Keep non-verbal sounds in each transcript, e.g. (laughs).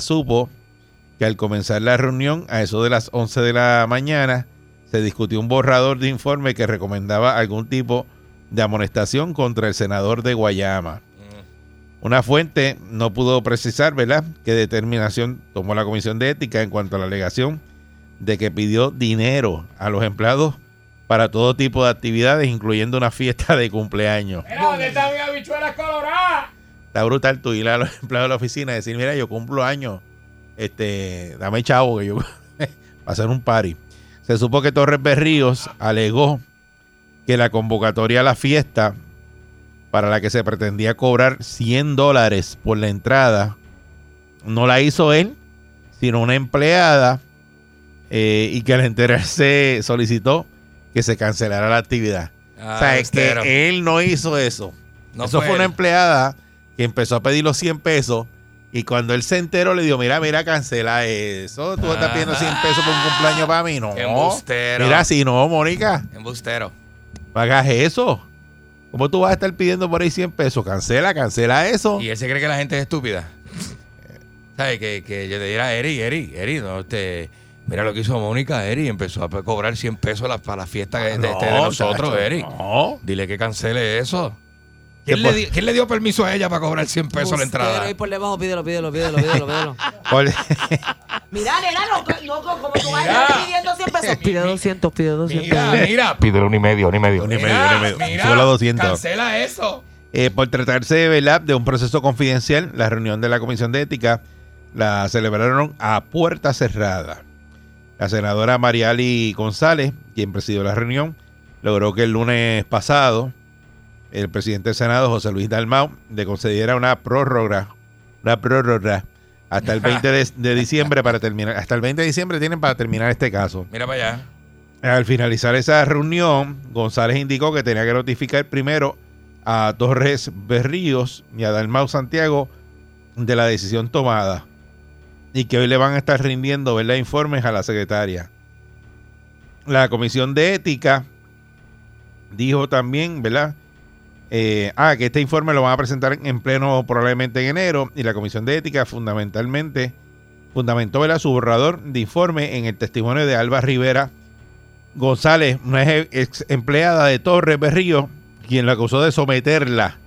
Supo que al comenzar la reunión, a eso de las 11 de la mañana, se discutió un borrador de informe que recomendaba algún tipo de amonestación contra el senador de Guayama. Una fuente no pudo precisar, ¿verdad?, qué determinación tomó la Comisión de Ética en cuanto a la alegación de que pidió dinero a los empleados para todo tipo de actividades, incluyendo una fiesta de cumpleaños. ¿Dónde? Está brutal tú ir a los (laughs) empleados de la oficina y decir, mira, yo cumplo años, este, dame chavo que yo (laughs) va a hacer un party. Se supo que Torres Berríos alegó que la convocatoria a la fiesta para la que se pretendía cobrar 100 dólares por la entrada no la hizo él, sino una empleada eh, y que al enterarse solicitó que se cancelara la actividad. o sea, es que él no hizo eso. No eso fue fue una empleada que empezó a pedir los 100 pesos y cuando él se enteró le dijo, mira, mira, cancela eso. Tú estás pidiendo 100 pesos por un cumpleaños para mí. No. Embustero. Mira, si no, Mónica, Embustero. no hagas eso. ¿Cómo tú vas a estar pidiendo por ahí 100 pesos? Cancela, cancela eso. Y él se cree que la gente es estúpida. ¿Sabes? Que, que yo le diera, Eri, Eri, Eri, no, este, mira lo que hizo Mónica, Eri, empezó a cobrar 100 pesos la- para la fiesta de, de- de No, nosotros, Eri. No. Dile que cancele eso. ¿Qué ¿Quién le, por- di- quién le dio permiso a ella para cobrar 100 pesos la entrada? Y por debajo, pídelo, pídelo, pídelo, pídelo, pídelo. (laughs) (laughs) Mira, nena, no, no, como tú vayas pidiendo 100 pesos. (laughs) Pide 200, pide 200. Mira, mira, Pídele un y medio, un y medio. Ni medio, mira, ni medio. mira, los 200. cancela eso. Eh, por tratarse ¿verdad? de un proceso confidencial, la reunión de la Comisión de Ética la celebraron a puerta cerrada. La senadora Mariali González, quien presidió la reunión, logró que el lunes pasado el presidente del Senado, José Luis Dalmau, le concediera una prórroga, una prórroga hasta el 20 de, de diciembre para terminar, hasta el 20 de diciembre tienen para terminar este caso. Mira para allá. Al finalizar esa reunión, González indicó que tenía que notificar primero a Torres Berríos y a Dalmau Santiago de la decisión tomada y que hoy le van a estar rindiendo ¿verdad? informes a la secretaria. La Comisión de Ética dijo también, ¿verdad? Eh, ah, que este informe lo van a presentar en- en pleno probablemente en enero y la Comisión de Ética fundamentalmente fundamentó ¿verdad? su borrador de informe en el testimonio de Alba Rivera González, una ex empleada de Torres Berrío, quien la acusó de someterla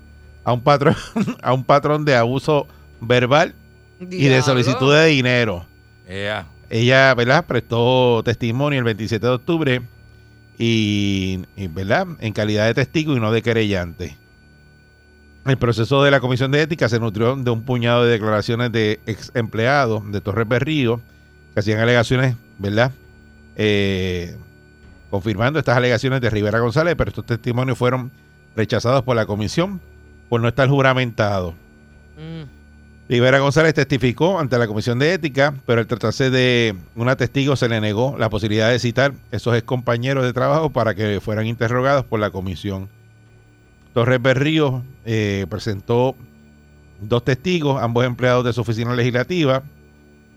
a un patrón, (laughs) a un patrón de abuso verbal y de solicitud de dinero. Ella, ¿verdad? Prestó testimonio el 27 de octubre y, ¿verdad? En calidad de testigo y no de querellante. El proceso de la Comisión de Ética se nutrió de un puñado de declaraciones de ex empleados de Torres Berrío que hacían alegaciones, ¿verdad? Eh, confirmando estas alegaciones de Rivera González, pero estos testimonios fueron rechazados por la comisión por no estar juramentados. Mm. Rivera González testificó ante la Comisión de Ética, pero al tratarse de una testigo se le negó la posibilidad de citar esos ex compañeros de trabajo para que fueran interrogados por la comisión. Torres Berrío eh, presentó dos testigos, ambos empleados de su oficina legislativa.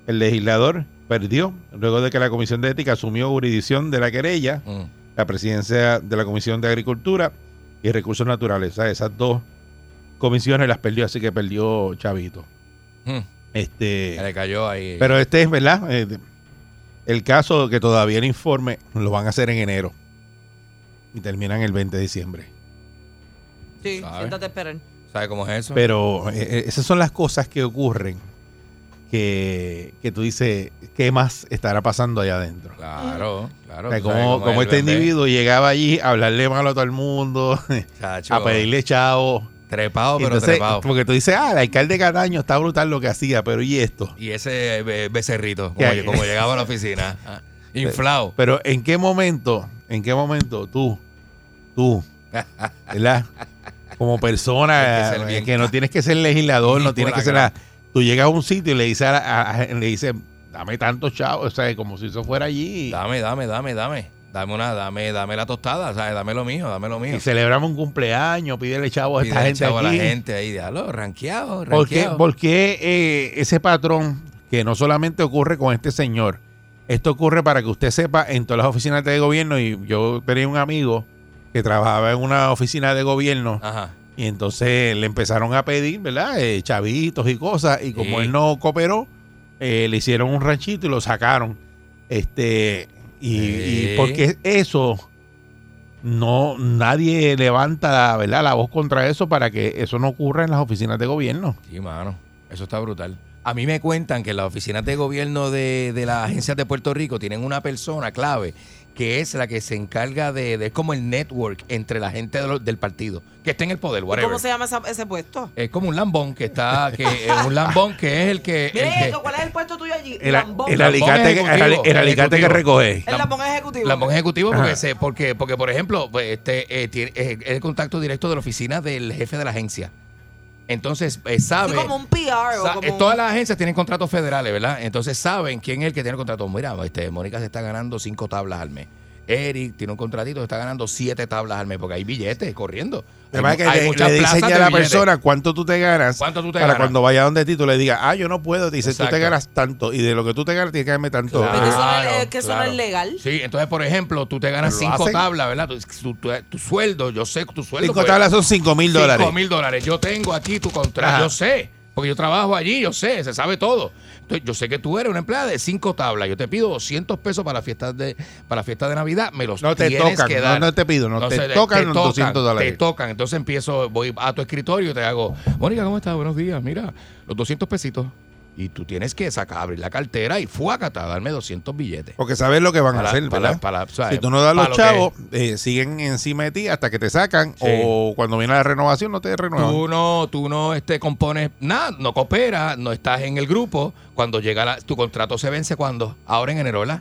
El legislador perdió luego de que la Comisión de Ética asumió jurisdicción de la querella, Mm. la presidencia de la Comisión de Agricultura y Recursos Naturales. O sea, esas dos comisiones las perdió, así que perdió Chavito. Mm. Este, le cayó ahí. pero este es, ¿verdad? Eh, el caso que todavía el informe lo van a hacer en enero y terminan el 20 de diciembre. Sí, ¿Sabe? siéntate a esperar. ¿Sabe cómo es eso? Pero eh, eh, esas son las cosas que ocurren que, que tú dices, ¿qué más estará pasando allá adentro? Claro, claro. O sea, como, como es este individuo llegaba allí a hablarle malo a todo el mundo, (laughs) Chacho, a pedirle chavo. Trepado, pero entonces, trepado. porque tú dices, ah, el alcalde Cataño está brutal lo que hacía, pero ¿y esto? Y ese be- becerrito, ¿Qué como, llegaba a la oficina. (laughs) ah, Inflado. Pero ¿en qué momento, en qué momento tú, tú, ¿verdad? Como persona, que eh, bien que no tienes que ser legislador, no (laughs) tienes que ser nada. Tú llegas a un sitio y le dices, a a- le dices dame tantos chavos, o sea, como si eso fuera allí. Dame, dame, dame, dame. Dame una, dame, dame la tostada, ¿sabes? Dame lo mío, dame lo mío. Y celebramos un cumpleaños, pídele chavos a esta gente chavo a la aquí. gente ahí, diablo, ranqueado, ¿Por qué, ranqueado. por qué, eh, ese patrón que no solamente ocurre con este señor? Esto ocurre para que usted sepa en todas las oficinas de gobierno y yo tenía un amigo que trabajaba en una oficina de gobierno Ajá. y entonces le empezaron a pedir, ¿verdad? Eh, chavitos y cosas y como Sí. él no cooperó, eh, le hicieron un ranchito y lo sacaron. Este y, porque eso no nadie levanta, ¿verdad? La voz contra eso para que eso no ocurra en las oficinas de gobierno. Sí, mano. Eso está brutal. A mí me cuentan que las oficinas de gobierno de, de las agencias de Puerto Rico tienen una persona clave que es la que se encarga de, de es como el network entre la gente de lo- del partido que está en el poder, ¿Y whatever. ¿Cómo se llama esa- ese puesto? Es como un lambón que está, que es un lambón que es el que, el Mire, que- esto, ¿cuál es el puesto tuyo allí? El, Lambón. el alicate, ejecutivo, el, el alicate que recoge. El lambón ejecutivo. Lambón ejecutivo porque, se, porque, porque por ejemplo, pues, este, eh, tiene, es el contacto directo de la oficina del jefe de la agencia. Entonces, eh, Sí, sabe. como un PR o sa- como eh, Todas las agencias tienen contratos federales, ¿verdad? Entonces saben quién es el que tiene el contrato. Mira, este, Mónica se está ganando cinco tablas al mes. Eric tiene un contratito que está ganando siete tablas al mes porque hay billetes corriendo. Además Hay que le, muchas le dicen ya a la billetes. persona cuánto tú te ganas. ¿Cuánto tú te para ganas? cuando vaya donde ti tú le digas, ah, yo no puedo. Te dice, tú te Exacto. ganas tanto. Y de lo que tú te ganas, tienes que darme tanto. Claro. Pero eso no es- Claro, es que eso no claro. es legal. Sí, entonces, por ejemplo, tú te ganas Pero cinco hacen. tablas, ¿verdad? Tu, tu- tu- tu sueldo, yo sé tu sueldo. Cinco pues, tablas son cinco mil dólares. Cinco mil dólares. Yo tengo aquí tu contrato. Yo sé. Porque yo trabajo allí, yo sé, se sabe todo. Yo sé que tú eres una empleada de cinco tablas. Yo te pido 200 pesos para la fiesta de, para la fiesta de Navidad. Me los No te tienes tocan, que no, dar. no te pido, no, te, tocan los 200 dólares. Te tocan. Entonces empiezo, voy a tu escritorio y te hago, Mónica, ¿cómo estás? Buenos días. Mira, los 200 pesitos. Y tú tienes que sacar, abrir la cartera y fuácata, darme 200 billetes. Porque sabes lo que van Para- a hacer, para- ¿verdad? para- ¿sabes? si tú no das los chavos, eh, siguen encima de ti hasta que te sacan. Sí. O cuando viene la renovación, no te renuevan. Tú no, tú no este, compones nada, no cooperas, no estás en el grupo. Cuando llega la- tu contrato se vence cuando? Ahora en enero, ¿verdad?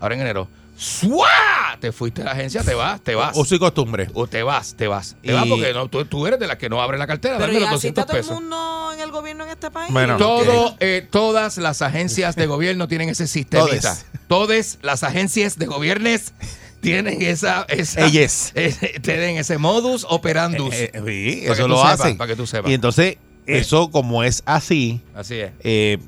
Ahora en enero. ¡Suá! Te fuiste a la agencia, te vas, te vas. Uso y costumbre. O te vas, te vas. Te Y- vas porque no, tú, tú eres de las que no abre la cartera, Pero dame ¿y los así está 200 todo el pesos. mundo en el gobierno en este país? Bueno, Todo, eh, todas las agencias de gobierno tienen ese sistemita. Todes. Todas las agencias de gobierno tienen esa, esa Ellas. ese- tienen ese modus operandus. Eh, eh, sí, Para que eso tú lo sepas, hacen. para que tú sepas. Y entonces, eso como es así, Así es. eh,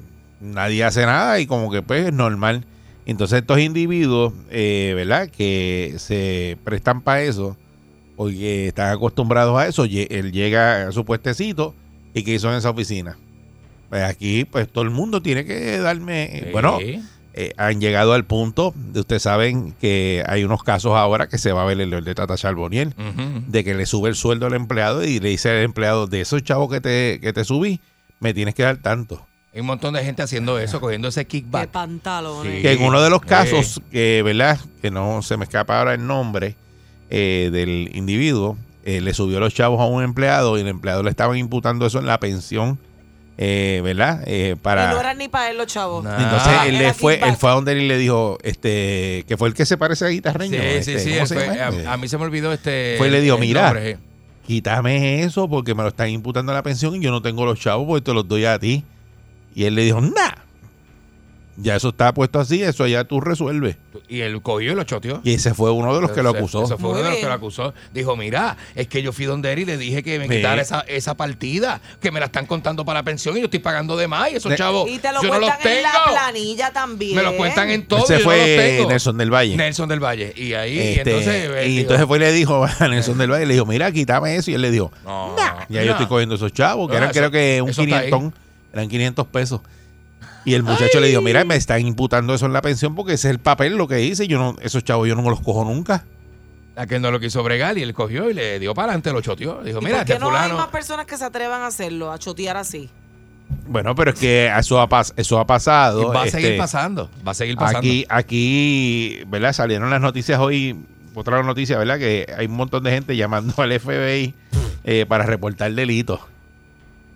nadie hace nada y como que pues es normal. Entonces estos individuos, eh, ¿verdad? Que se prestan para eso, porque están acostumbrados a eso, él llega a su puestecito y que hizo en esa oficina. Pues aquí, pues todo el mundo tiene que darme, eh, bueno, eh, han llegado al punto de ustedes saben que hay unos casos ahora que se va a ver el de Tata Charboniel, de que le sube el sueldo al empleado y le dice al empleado, de esos chavos que te, que te subí, me tienes que dar tanto. Hay un montón de gente haciendo eso, cogiendo ese Qué kickback. pantalones. Sí. Que en uno de los Sí. casos, que ¿verdad? Que no se me escapa ahora el nombre eh, del individuo, eh, le subió los chavos a un empleado y el empleado le estaban imputando eso en la pensión, eh, ¿verdad? Eh, para... Y no eran ni para él los chavos. Nah. Entonces él le fue, él fue a donde él y le dijo, este, que fue el que se parece a guitarreño. Sí, este, sí, sí. ¿cómo él se fue- llama? a, a mí se me olvidó este. Fue y le dijo, "Mira". nombre, sí. Quítame eso porque me lo están imputando a la pensión y yo no tengo los chavos porque te los doy a ti. Y él le dijo, nah. Ya eso está puesto así, eso ya tú resuelves. Y él cogió y lo choteó. Y ese fue uno de los que lo acusó. Ese fue Muy uno de los que lo acusó. Dijo, mira, es que yo fui donde él y le dije que me Sí. quitara esa, esa partida, que me la están contando para la pensión y yo estoy pagando de más y esos chavos Y te lo yo no los cuentan en la tengo. planilla también. me lo cuentan en todo Ese y yo no los fue tengo. Nelson del Valle. Nelson del Valle. Y ahí, y Este, entonces... y dijo, entonces fue y le dijo a (laughs) Nelson del Valle, le dijo, mira, quítame eso. Y él le dijo, no, ya no. yo estoy cogiendo esos chavos, que No, eran eso- creo que un. 500, eran 500 pesos. Y el muchacho le dijo, mira, me están imputando eso en la pensión porque ese es el papel lo que hice. Yo no, esos chavos yo no me los cojo nunca. Aquel no lo quiso bregar y él cogió y le dio para adelante, lo choteó. Dijo, ¿Y mira, por qué este no hay fulano... más personas que se atrevan a hacerlo, a chotear así? Bueno, pero es que eso ha, pas- eso ha pasado. Y va a este, seguir pasando. Va a seguir pasando. Aquí, aquí, ¿verdad? Salieron las noticias hoy, otra noticia, ¿verdad? Que hay un montón de gente llamando al FBI eh, para reportar delitos.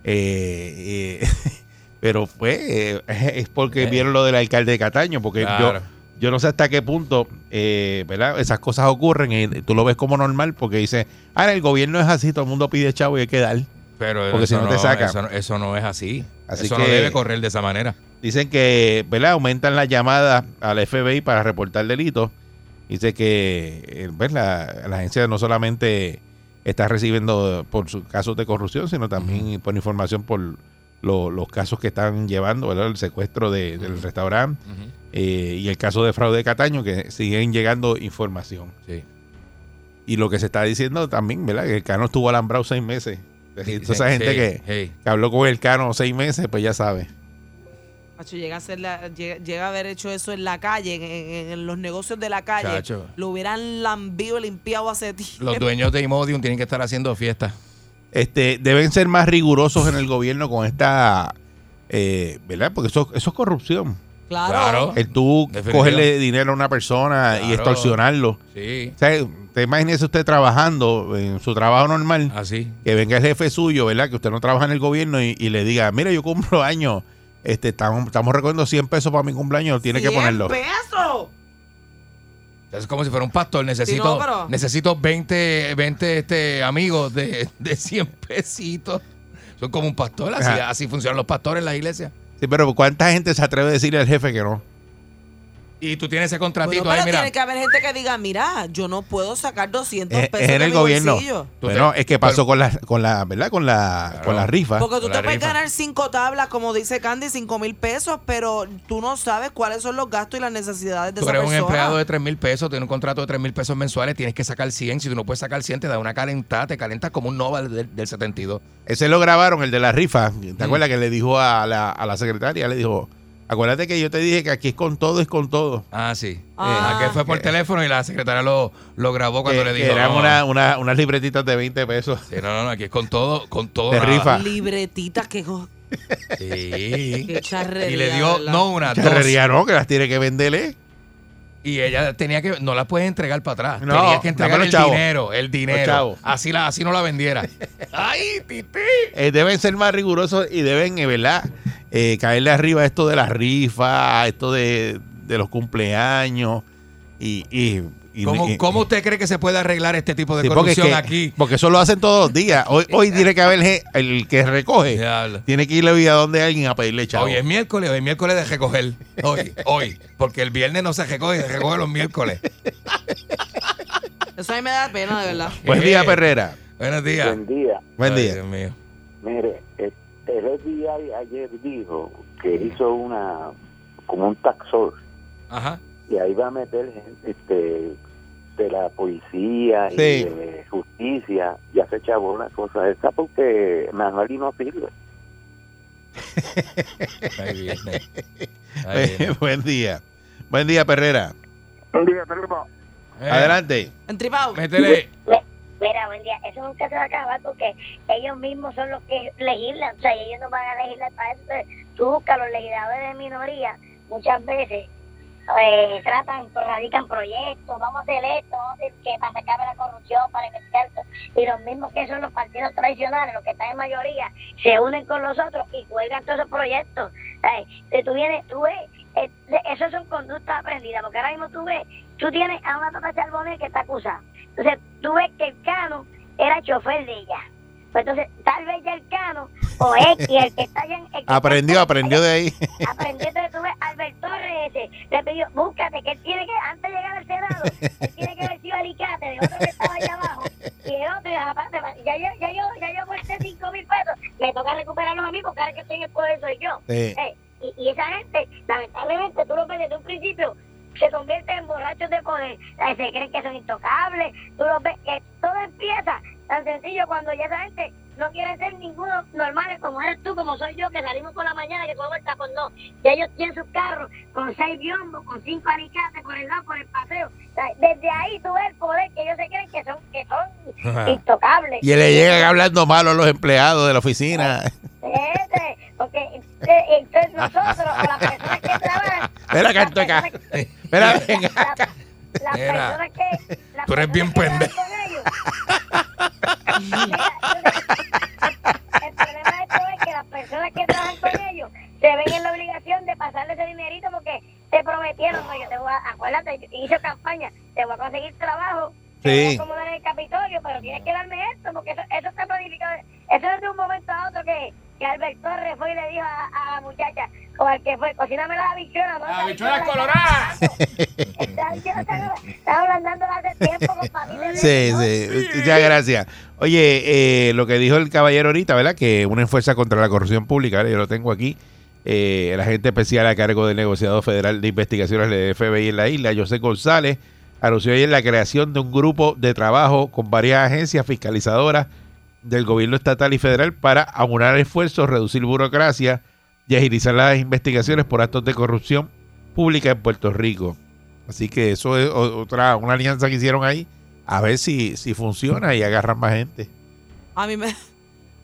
Eh, eh, (laughs) pero pues eh, (laughs) es porque vieron lo del alcalde de Cataño, porque Claro. yo, yo no sé hasta qué punto, eh, ¿verdad? Esas cosas ocurren y tú lo ves como normal porque dice, ah, el gobierno es así, todo el mundo pide chavo y hay que dar. Pero porque si no te sacan. Eso, no- eso no es así. Así eso que- no debe correr de esa manera. Dicen que, ¿verdad? Aumentan las llamadas al FBI para reportar delitos. Dice que, la, la agencia no solamente está recibiendo por sus casos de corrupción, sino también por información por lo- los casos que están llevando, ¿verdad? El secuestro de- del restaurante eh, y el caso de fraude de Cataño, que siguen llegando información. Sí. Y lo que se está diciendo también, ¿verdad? Que el Cano estuvo alambrado seis meses. Es decir, toda esa gente que, que habló con el Cano seis meses, pues ya sabe. Macho, llega a, ser la- llega, llega a haber hecho eso en la calle, en, en- en los negocios de la calle. Chacho. Lo hubieran lambido, limpiado hace tiempo. Los dueños de Imodium tienen que estar haciendo fiestas. este, deben ser más rigurosos en el gobierno con esta, eh, ¿verdad? Porque eso, eso es corrupción. Claro. Claro. El tú Definitivo. cogerle dinero a una persona y extorsionarlo. Sí. O sea, usted imagínese usted trabajando en su trabajo normal, Así. que venga el jefe suyo, ¿verdad? Que usted no trabaja en el gobierno y, y le diga, mira, yo cumplo años, este, estamos, estamos recogiendo 100 pesos para mi cumpleaños, tiene que 100 ponerlo. pesos! Es como si fuera un pastor. Necesito, no, pero- necesito 20, 20 este, amigos de, de 100 pesitos. Son como un pastor. Así, Ajá. así funcionan los pastores en la iglesia. Sí, pero ¿cuánta gente se atreve a decirle al jefe que no? Y tú tienes ese Bueno, contratito pero ahí, mira. tiene que haber gente que diga, mira, yo no puedo sacar 200 Es, pesos es en de el mi gobierno. bolsillo. Bueno, es que pasó pero- con la, con la, ¿verdad? Con la, Claro. con la rifa. Porque tú Con te puedes rifa. ganar cinco tablas, como dice Candy, cinco mil pesos, pero tú no sabes cuáles son los gastos y las necesidades de Tú esa eres un empleado de 3 mil pesos, tienes un contrato de 3 mil pesos mensuales, tienes que sacar 100. Si tú no puedes sacar 100, te da una calentada, te calentas como un Nova del, del 72. Ese lo grabaron, el de la rifa. ¿Te Mm. acuerdas que le dijo a la, a la secretaria? Le dijo, acuérdate que yo te dije que aquí es con todo, es con todo. Ah, sí. Ah. Ah, que fue por teléfono y la secretaria lo, lo grabó cuando Que- le dijo. eran no, una- una- unas libretitas de 20 pesos. Sí, no, no, no, aquí es con todo, con todo. De nada. rifa. Libretitas que... Sí. Qué charrería, Y le dio, no una, dos. Charrería no, que las tiene que venderle. Y ella tenía que, no la puedes entregar para atrás. No, Tenía que entregar el dinero, el dinero. Así, la, así no la vendiera. (laughs) ¡Ay, titi! Eh, deben ser más rigurosos y deben, eh, ¿verdad? Eh, caerle arriba esto de la rifa, a esto de, de los cumpleaños. Y, y, y- ¿Cómo, y- cómo usted cree que se puede arreglar este tipo de Sí, porque, es corrupción que- aquí? porque eso lo hacen todos los días. Hoy, (laughs) hoy tiene que haber el que recoge. Diablo. Tiene que irle a donde alguien a pedirle chavo. Hoy es miércoles, hoy es miércoles de recoger. Hoy, (laughs) hoy. Porque el viernes no se recoge, se recoge los miércoles. (laughs) Eso a mí me da pena, de verdad. Buen día, Perrera. Buenos días. Buen día. Buen Ay, día. Dios mío. Mire, eh, el FBI ayer dijo que hizo una como un taxor Ajá. y ahí va a meter gente este, de la policía y Sí. de justicia. Ya se chavó una cosa esa porque Manuel no sirve. (laughs) Ahí viene. Ahí viene. (laughs) Buen día. Buen día, Perrera. Eh, Adelante. Entripado. Métele. Mira, buen día, eso nunca se va a acabar porque ellos mismos son los que legislan, o sea, y ellos no van a legislar para eso. Entonces, Tú buscas los legisladores de minoría, muchas veces eh, tratan, radican proyectos, vamos a hacer esto, vamos a hacer que para acabe la corrupción, para investigar esto, y los mismos que son los partidos tradicionales, los que están en mayoría, se unen con los otros y juegan todos esos proyectos. ¿sabes? Si tú vienes, tú ves, eh, eso son conductas aprendidas, porque ahora mismo tú ves, tú tienes a una Tata Charbonnet que está acusada. Entonces, tú ves que el Cano era chofer de ella. Pues entonces, tal vez ya el Cano o X, el que está allá en... el Aprendió, aprendió de ahí. Aprendió, entonces tú ves, Albert Torres ese, le pidió, búscate, que él tiene que, antes de llegar al Senado, él tiene que haber sido alicate de otro que estaba allá abajo, y el otro, y aparte, ya yo, ya yo, ya yo aporté cinco mil pesos, me toca recuperarlos a mí, porque ahora que estoy en el poder soy yo. Sí. Eh, y, y esa gente, lamentablemente, tú lo ves desde un principio, se convierten en borrachos de poder. Eh, Se creen que son intocables. Tú lo ves, que todo empieza tan sencillo cuando ya esa gente no quiere ser ninguno normales como eres tú, como soy yo, que salimos por la mañana, que cogemos el tapón. No, ya ellos tienen sus carros con seis biombos, con cinco alicates por el lado, por el paseo. O sea, desde ahí tú ves el poder que ellos se creen que son, que son intocables. Y le llegan hablando malo a los empleados de la oficina. Ese, porque nosotros o las personas que trabajan. Espera, canto acá. las personas- Espera, venga. la- las personas que. las tú eres bien pendejo. El problema de esto es que las personas que trabajan con ellos se ven en la obligación de pasarle ese dinerito porque te prometieron, no, yo te voy a, acuérdate, campaña, te voy a conseguir trabajo, te voy Sí. a acomodar en el Capitolio, pero tienes que darme esto, porque eso, eso está planificado, eso es de un momento a otro que, que Albert Torres fue y le dijo a, a la muchacha, o al que fue, cocíname las habichuelas, (laughs) ¿no? Las habichuelas coloradas. Están- hablando hace tiempo, compadre. Sí, sí, muchas gracias. Oye, eh, lo que dijo el caballero ahorita, ¿verdad? Que una enfuerza contra la corrupción pública, ¿verdad? yo lo tengo aquí. Eh, el agente especial a cargo del negociado federal de investigaciones del FBI en la isla, José González, anunció ayer la creación de un grupo de trabajo con varias agencias fiscalizadoras del gobierno estatal y federal para aunar esfuerzos, reducir burocracia y agilizar las investigaciones por actos de corrupción pública en Puerto Rico. Así que eso es otra una alianza que hicieron ahí a ver si, si funciona y agarran más gente. A mí me.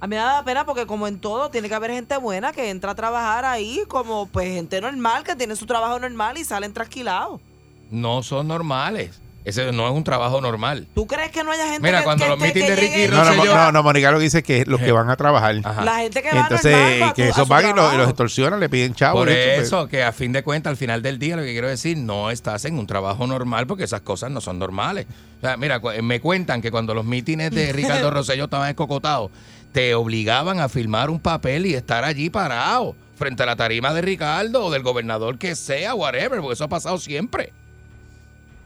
A mí me da pena porque como en todo tiene que haber gente buena que entra a trabajar ahí como pues gente normal que tiene su trabajo normal y salen trasquilados. No son normales. Ese no es un trabajo normal. ¿Tú crees que no haya gente Mira, que, cuando que- los que- meetings que de Ricky No, no, no, no, Mónica lo que dice es que los que van a trabajar. Ajá. La gente que va Entonces, a que su- a esos van y los, los extorsionan, le piden chavos. Por eso, que a fin de cuentas, al final del día, lo que quiero decir, no estás en un trabajo normal porque esas cosas no son normales. O sea, mira, cu- me cuentan que cuando los mítines de (laughs) Ricardo Rosselló estaban escocotados, te obligaban a firmar un papel y estar allí parado frente a la tarima de Ricardo o del gobernador que sea, whatever, porque eso ha pasado siempre.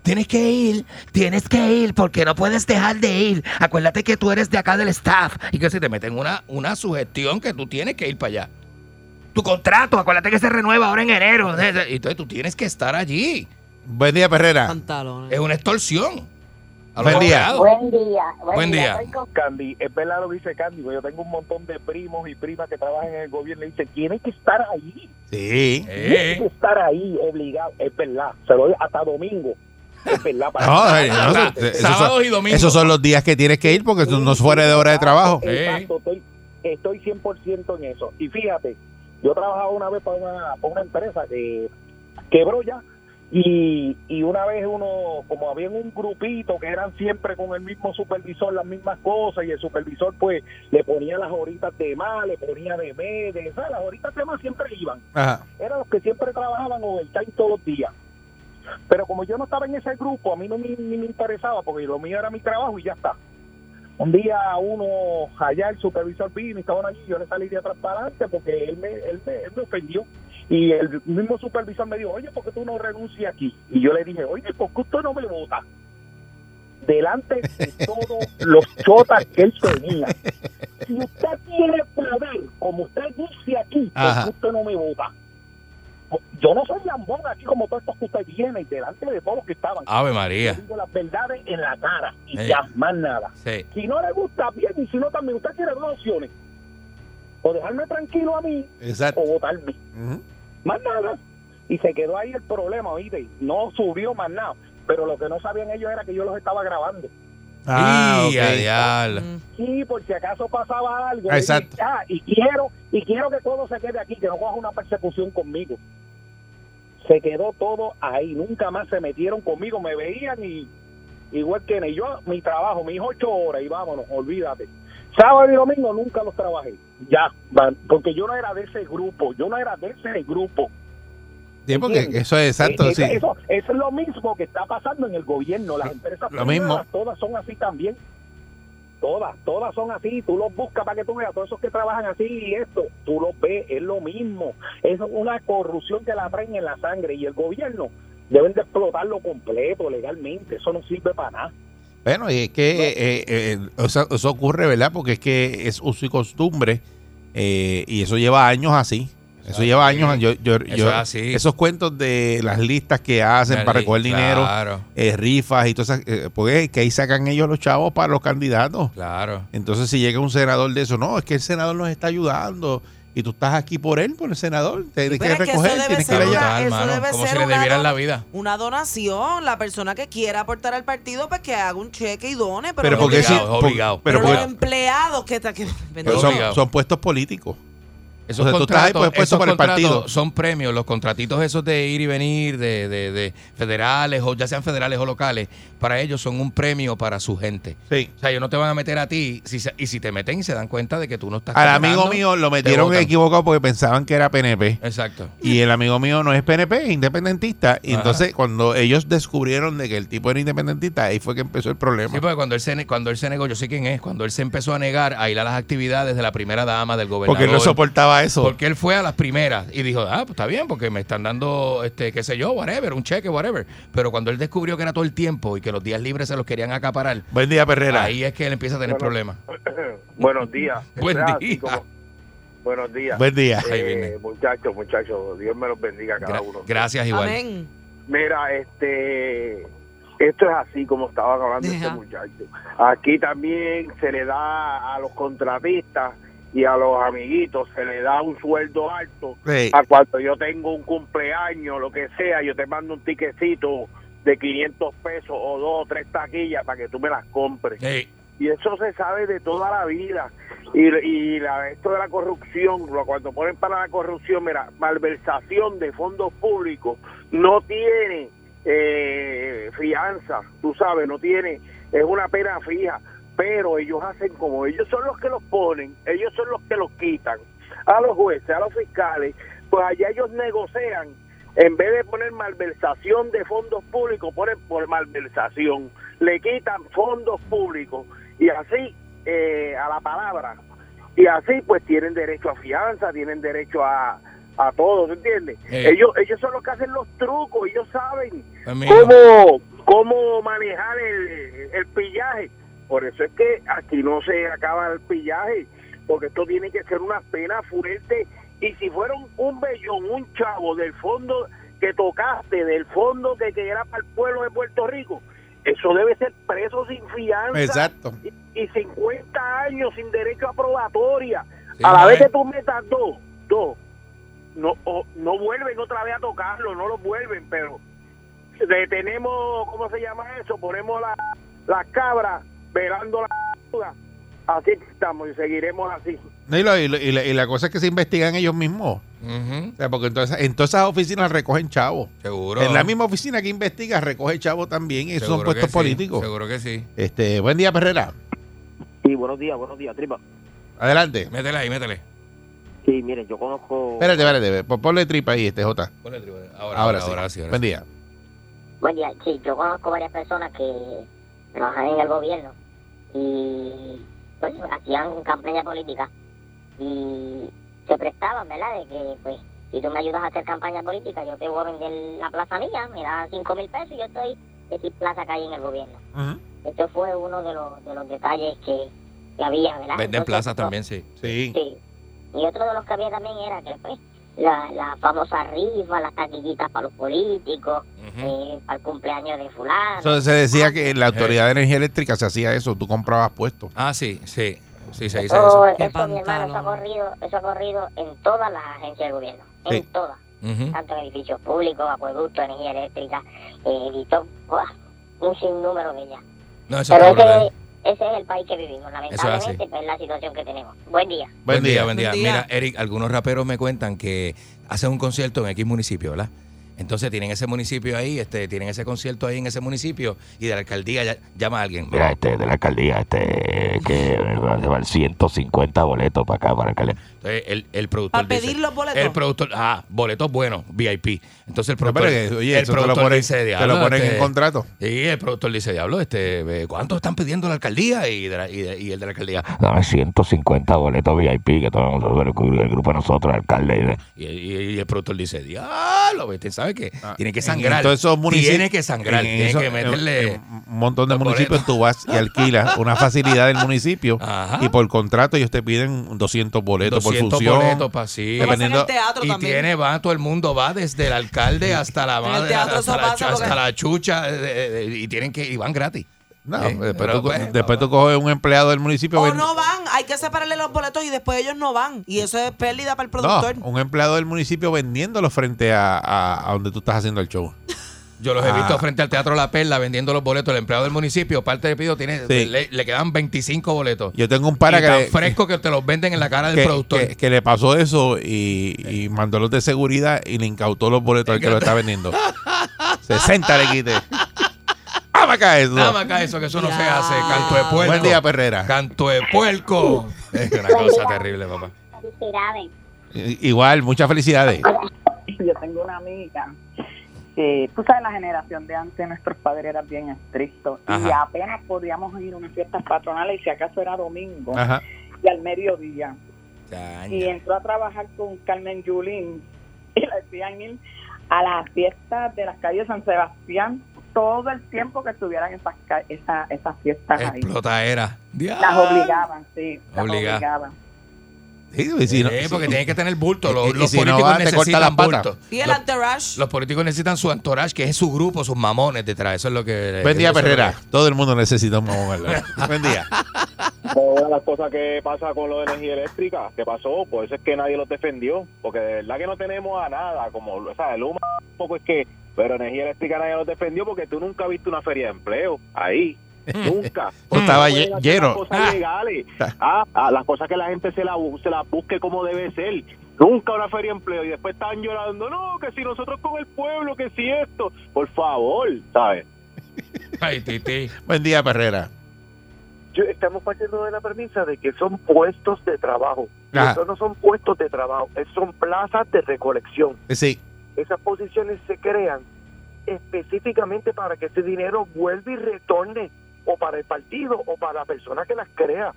Tienes que ir, tienes que ir, porque no puedes dejar de ir. Acuérdate que tú eres de acá del staff. Y que si te meten una, una sugestión que tú tienes que ir para allá. Tu contrato, acuérdate que se renueva ahora en enero. Y entonces tú tienes que estar allí. Buen día, Perrera. Pantalones. Es una extorsión. Buen día. Buen día. Candy, es verdad lo que dice Candy, porque yo tengo un montón de primos y primas que trabajan en el gobierno y dicen, tienen que estar ahí, Sí. tienen Eh, que estar ahí, obligado, es verdad, se lo doy hasta domingo, es verdad. para- No, eh, no, Sa- eso- esos sábados son- y domingos. Esos son los días que tienes que ir porque tú no es fuera de hora de trabajo. Exacto, estoy, estoy 100% en eso. Y fíjate, yo trabajaba una vez para una, para una empresa que quebró ya. Y, y una vez uno, como había un grupito que eran siempre con el mismo supervisor las mismas cosas y el supervisor pues le ponía las horitas de más, le ponía de mes, las horitas de más siempre iban. Ajá. Eran los que siempre trabajaban overtime todos los días. Pero como yo no estaba en ese grupo, a mí no me, ni me interesaba porque lo mío era mi trabajo y ya está. Un día uno, allá el supervisor vino y estaban allí, yo le salí de atrás para adelante porque él me, él me, él me ofendió. Y el mismo supervisor me dijo, oye, ¿por qué tú no renuncias aquí? Y yo le dije, oye, ¿por qué usted no me vota? Delante de todos los chotas que él tenía. Si usted tiene poder, como usted dice aquí, ¿por qué usted no me vota? Yo no soy lambón aquí como todos estos que usted viene y delante de todos los que estaban. Ave Yo María. digo las verdades en la cara y ya, más nada. Sí. Si no le gusta, bien, y si no, también usted tiene dos opciones. O dejarme tranquilo a mí Exacto. o votarme. Ujú. Más nada. Y se quedó ahí el problema, ¿oíste? No subió más nada. Pero lo que no sabían ellos era que yo los estaba grabando. Ah, Y ok. a diablo. Mm. Sí, por si acaso pasaba algo. Exacto. Y, ah, y quiero y quiero que todo se quede aquí, que no coja una persecución conmigo. Se quedó todo ahí, nunca más se metieron conmigo, me veían y igual que ni yo, mi trabajo, mis ocho horas y vámonos, olvídate. Sábado y domingo nunca los trabajé, ya, van, porque yo no era de ese grupo, yo no era de ese grupo. Sí, porque eso es exacto, Eh, sí. Eso, eso es lo mismo que está pasando en el gobierno. Las empresas Lo privadas, mismo. todas son así también. Todas, todas son así. Tú los buscas para que tú veas. Todos esos que trabajan así y esto, tú los ves, es lo mismo. Es una corrupción que la traen en la sangre y el gobierno deben de explotarlo completo legalmente. Eso no sirve para nada. Bueno, y es que eh, eh, eso, eso ocurre, ¿verdad? Porque es que es uso y costumbre eh, y eso lleva años así. Eso lleva años. Yo, yo, Eso yo- es así. Esos cuentos de las listas que hacen para recoger dinero, Claro, eh, rifas y todas esas, eh, pues es que ahí sacan ellos los chavos para los candidatos. claro. Entonces, si llega un senador de eso, no, es que el senador nos está ayudando y tú estás aquí por él, por el senador, tienes Pero que es que eso recoger, debe tienes que ser ir allá. eso mano. debe Como ser si le una debieran la vida. Una donación, la persona que quiera aportar al partido, pues que haga un cheque y done. Pero, Pero porque que- si, Obligado, por- obligado. pero pero los porque- empleados que, ta- que son, obligado. son puestos políticos. Esos O sea, tú estás ahí, contratos, pues, esos por el contratos partido. son premios, los contratitos esos de ir y venir de, de- de federales o ya sean federales o locales, para ellos son un premio para su gente. Sí. O sea, ellos no te van a meter a ti si se- y si te meten y se dan cuenta de que tú no estás Al amigo mío lo metieron equivocado porque pensaban que era PNP. Exacto. Y el amigo mío no es PNP, es independentista. Y Ajá. entonces, cuando ellos descubrieron de que el tipo era independentista, ahí fue que empezó el problema. Sí, porque cuando él, se, ne- cuando él se negó, yo sé quién es, cuando él se empezó a negar a ir a las actividades de la primera dama del gobernador. porque él no soportaba eso. Porque él fue a las primeras y dijo, ah, pues está bien, porque me están dando, este, qué sé yo, whatever, un cheque, whatever. Pero cuando él descubrió que era todo el tiempo y que los días libres se los querían acaparar, Buen día, Perrera. ahí es que él empieza a tener Bueno, problemas. (coughs) Buenos días. (laughs) Buen día. como- Buenos días. Buen día. Eh, muchachos, muchachos, Dios me los bendiga a cada Gra- uno. gracias igual. Amén. Mira, este, esto es así como estaban hablando este Ajá. muchacho. Aquí también se le da a los contratistas y a los amiguitos, se le da un sueldo alto. Sí. A cuando yo tengo un cumpleaños, lo que sea, yo te mando un tiquecito de 500 pesos o dos o tres taquillas para que tú me las compres. Hey, Y eso se sabe de toda la vida. Y, y la, esto de la corrupción, lo- cuando ponen para la corrupción, mira, malversación de fondos públicos no tiene eh, fianza, tú sabes, no tiene, es una pena fija, pero ellos hacen como ellos son los que los ponen, ellos son los que los quitan. A los jueces, a los fiscales, pues allá ellos negocian, en vez de poner malversación de fondos públicos, ponen por malversación, le quitan fondos públicos y así eh, a la palabra. Y así pues tienen derecho a fianza, tienen derecho a, a todo, ¿tú entiendes? Eh. Ellos, ellos son los que hacen los trucos, ellos saben pues cómo, cómo manejar el, el pillaje. Por eso es que aquí no se acaba el pillaje, porque esto tiene que ser una pena fuerte. Y si fuera un, un bellón, un chavo del fondo que tocaste, del fondo que, que era para el pueblo de Puerto Rico, eso debe ser preso sin fianza Exacto. y, y 50 años sin derecho a probatoria. Sí, a la no vez es. que tú metas dos, dos, no, o- no vuelven otra vez a tocarlo, no lo vuelven, pero detenemos, ¿cómo se llama eso? Ponemos la, la cabra velando la duda. Así estamos y seguiremos así. No, y, lo- y lo- y la, y la cosa es que se investigan ellos mismos. Ujú, O sea, porque entonces, en todas esas oficinas recogen chavos. seguro. En la misma oficina que investiga recoge chavos también. Y esos son Seguro que puestos sí, políticos. Seguro que sí. Este, buen día, Perrera. Sí, buenos días, buenos días, tripa. Adelante. Métele ahí, métele. Sí, miren, yo conozco... Espérate, espérate. pon- Ponle tripa ahí, este J. Ponle tribu- Ahora, Ahora, ahora, sí. ahora sí. ahora Buen día. Buen día, sí, yo conozco varias personas que trabajan en el gobierno y pues hacían campaña política y se prestaban, ¿verdad? De que pues si tú me ayudas a hacer campaña política yo te voy a vender la plaza mía, me das cinco mil pesos y yo estoy de ti plaza que hay en el gobierno. Ujú. Esto fue uno de los, de los detalles que, que había, ¿verdad? Venden Entonces, plaza también, sí. Sí. Sí. Y otro de los que había también era que pues la, la famosa rifa, las taquillitas para los políticos, Ujú. eh, para el cumpleaños de fulano. Entonces se decía que en la Autoridad de Energía Eléctrica se hacía eso. Tú comprabas puestos. Ah, sí, sí. Sí, se dice Eso, eso. Eso, mi hermano, eso ha corrido, eso ha corrido en todas las agencias del gobierno, Sí. en todas, Ujú. tanto en edificios públicos, acueductos, energía eléctrica, eh, editó, ¡buah! un sinnúmero de ellas. No, eso Pero brutal. ese, ese es el país que vivimos, lamentablemente, pues es la situación que tenemos. Buen día. Buen día, buen Buen día. día. Mira, Eric, algunos raperos me cuentan que hacen un concierto en X municipio, ¿verdad? Entonces tienen ese municipio ahí, este, tienen ese concierto ahí en ese municipio y de la alcaldía ya- llama a alguien. Mira, este, de la alcaldía, este, que va a llevar 150 boletos para acá, para la alcaldía. Entonces el, el productor Para dice- pedir los boletos. El productor, ah, boletos buenos, VIP. Entonces el productor, pero que, oye, el te lo productor ponen, dice, te lo "Diablo, ponen este, en contrato. Y el productor dice, diablo, este, eh, ¿cuánto están pidiendo la alcaldía? Y, de la- y de- y el de la alcaldía, Dame 150 boletos VIP, que todos nosotros, el, el grupo de nosotros, el alcalde. y, y- y el productor dice, diablo, ¿viste? ¿Sabe qué? tiene que sangrar. en todos esos municipios- tiene que sangrar, en tiene eso- que meterle... en un montón de municipios boletos. tú vas y alquilas una facilidad del municipio (laughs) Ajá. y por contrato ellos te piden 200 boletos 200 por fusión. boletos para sí. Dependiendo- el teatro Y también. tiene, va, todo el mundo va desde el alcalde (laughs) hasta la madre, hasta, la, hasta porque- la chucha, eh, eh, eh, y tienen que, y van gratis. No, Eh, después, pero tú, pues, después tú coges un empleado del municipio. O ven- no van, hay que separarle los boletos y después ellos no van. Y eso es pérdida para el no, productor. un empleado del municipio vendiéndolo frente a, a- a donde tú estás haciendo el show. (laughs) Yo los he Ah. visto frente al Teatro La Perla vendiendo los boletos. El empleado del municipio, parte del pedido, tiene, Sí. le, le quedan 25 boletos. Yo tengo un para y que, tan le- fresco que te los venden en la cara del que, productor. que- que le pasó eso y, y mandó los de seguridad y le incautó los boletos al que lo está vendiendo. (laughs) 60 le quité. ¡Vamos acá eso! Más acá eso, que eso no se hace. Canto de puerco. Buen día, Perrera. Canto de puerco. (laughs) Es una cosa terrible, papá. Felicidades. I- Igual, muchas felicidades. Yo tengo una amiga que, tú sabes, la generación de antes, nuestros padres eran bien estrictos y apenas podíamos ir a unas fiestas patronales y si acaso era domingo Ajá. y al mediodía. Y entró a trabajar con Carmen Yulín y la hacían ir a las fiestas de las calles San Sebastián todo el tiempo que estuvieran esas, ca- esa- esas fiestas ahí. Explotadera. Las obligaban, sí, las obligaban. Sí, y si no- Sí, porque tienen que tener bulto. Los, Y- y los si no políticos necesitan patas. bulto. Y el Los, entourage. los políticos necesitan su entourage, que es su grupo, sus mamones detrás. Eso es lo que. Buen día, Perrera. Todo el mundo necesita un mamón. (laughs) Buen día. Una de las cosas que pasa con lo de energía eléctrica, que pasó, por eso es que nadie los defendió, porque de verdad que no tenemos a nada, como, o sea, el humo un poco es que, pero energía eléctrica nadie los defendió porque tú nunca viste una feria de empleo ahí, (laughs) nunca. No pueden hacer lleno. Las cosas legales, (laughs) ah, ah, las cosas que la gente se la, bu- se la busque como debe ser. Nunca una feria de empleo y después están llorando, no, que si nosotros con el pueblo, que si esto, por favor, ¿sabes? (laughs) Ay, Titi. Buen día, Perrera. Yo- estamos partiendo de la premisa de que son puestos de trabajo. Estos no son puestos de trabajo, es- son plazas de recolección. Sí. Esas posiciones se crean específicamente para que ese dinero vuelva y retorne o para el partido o para la persona que las crea.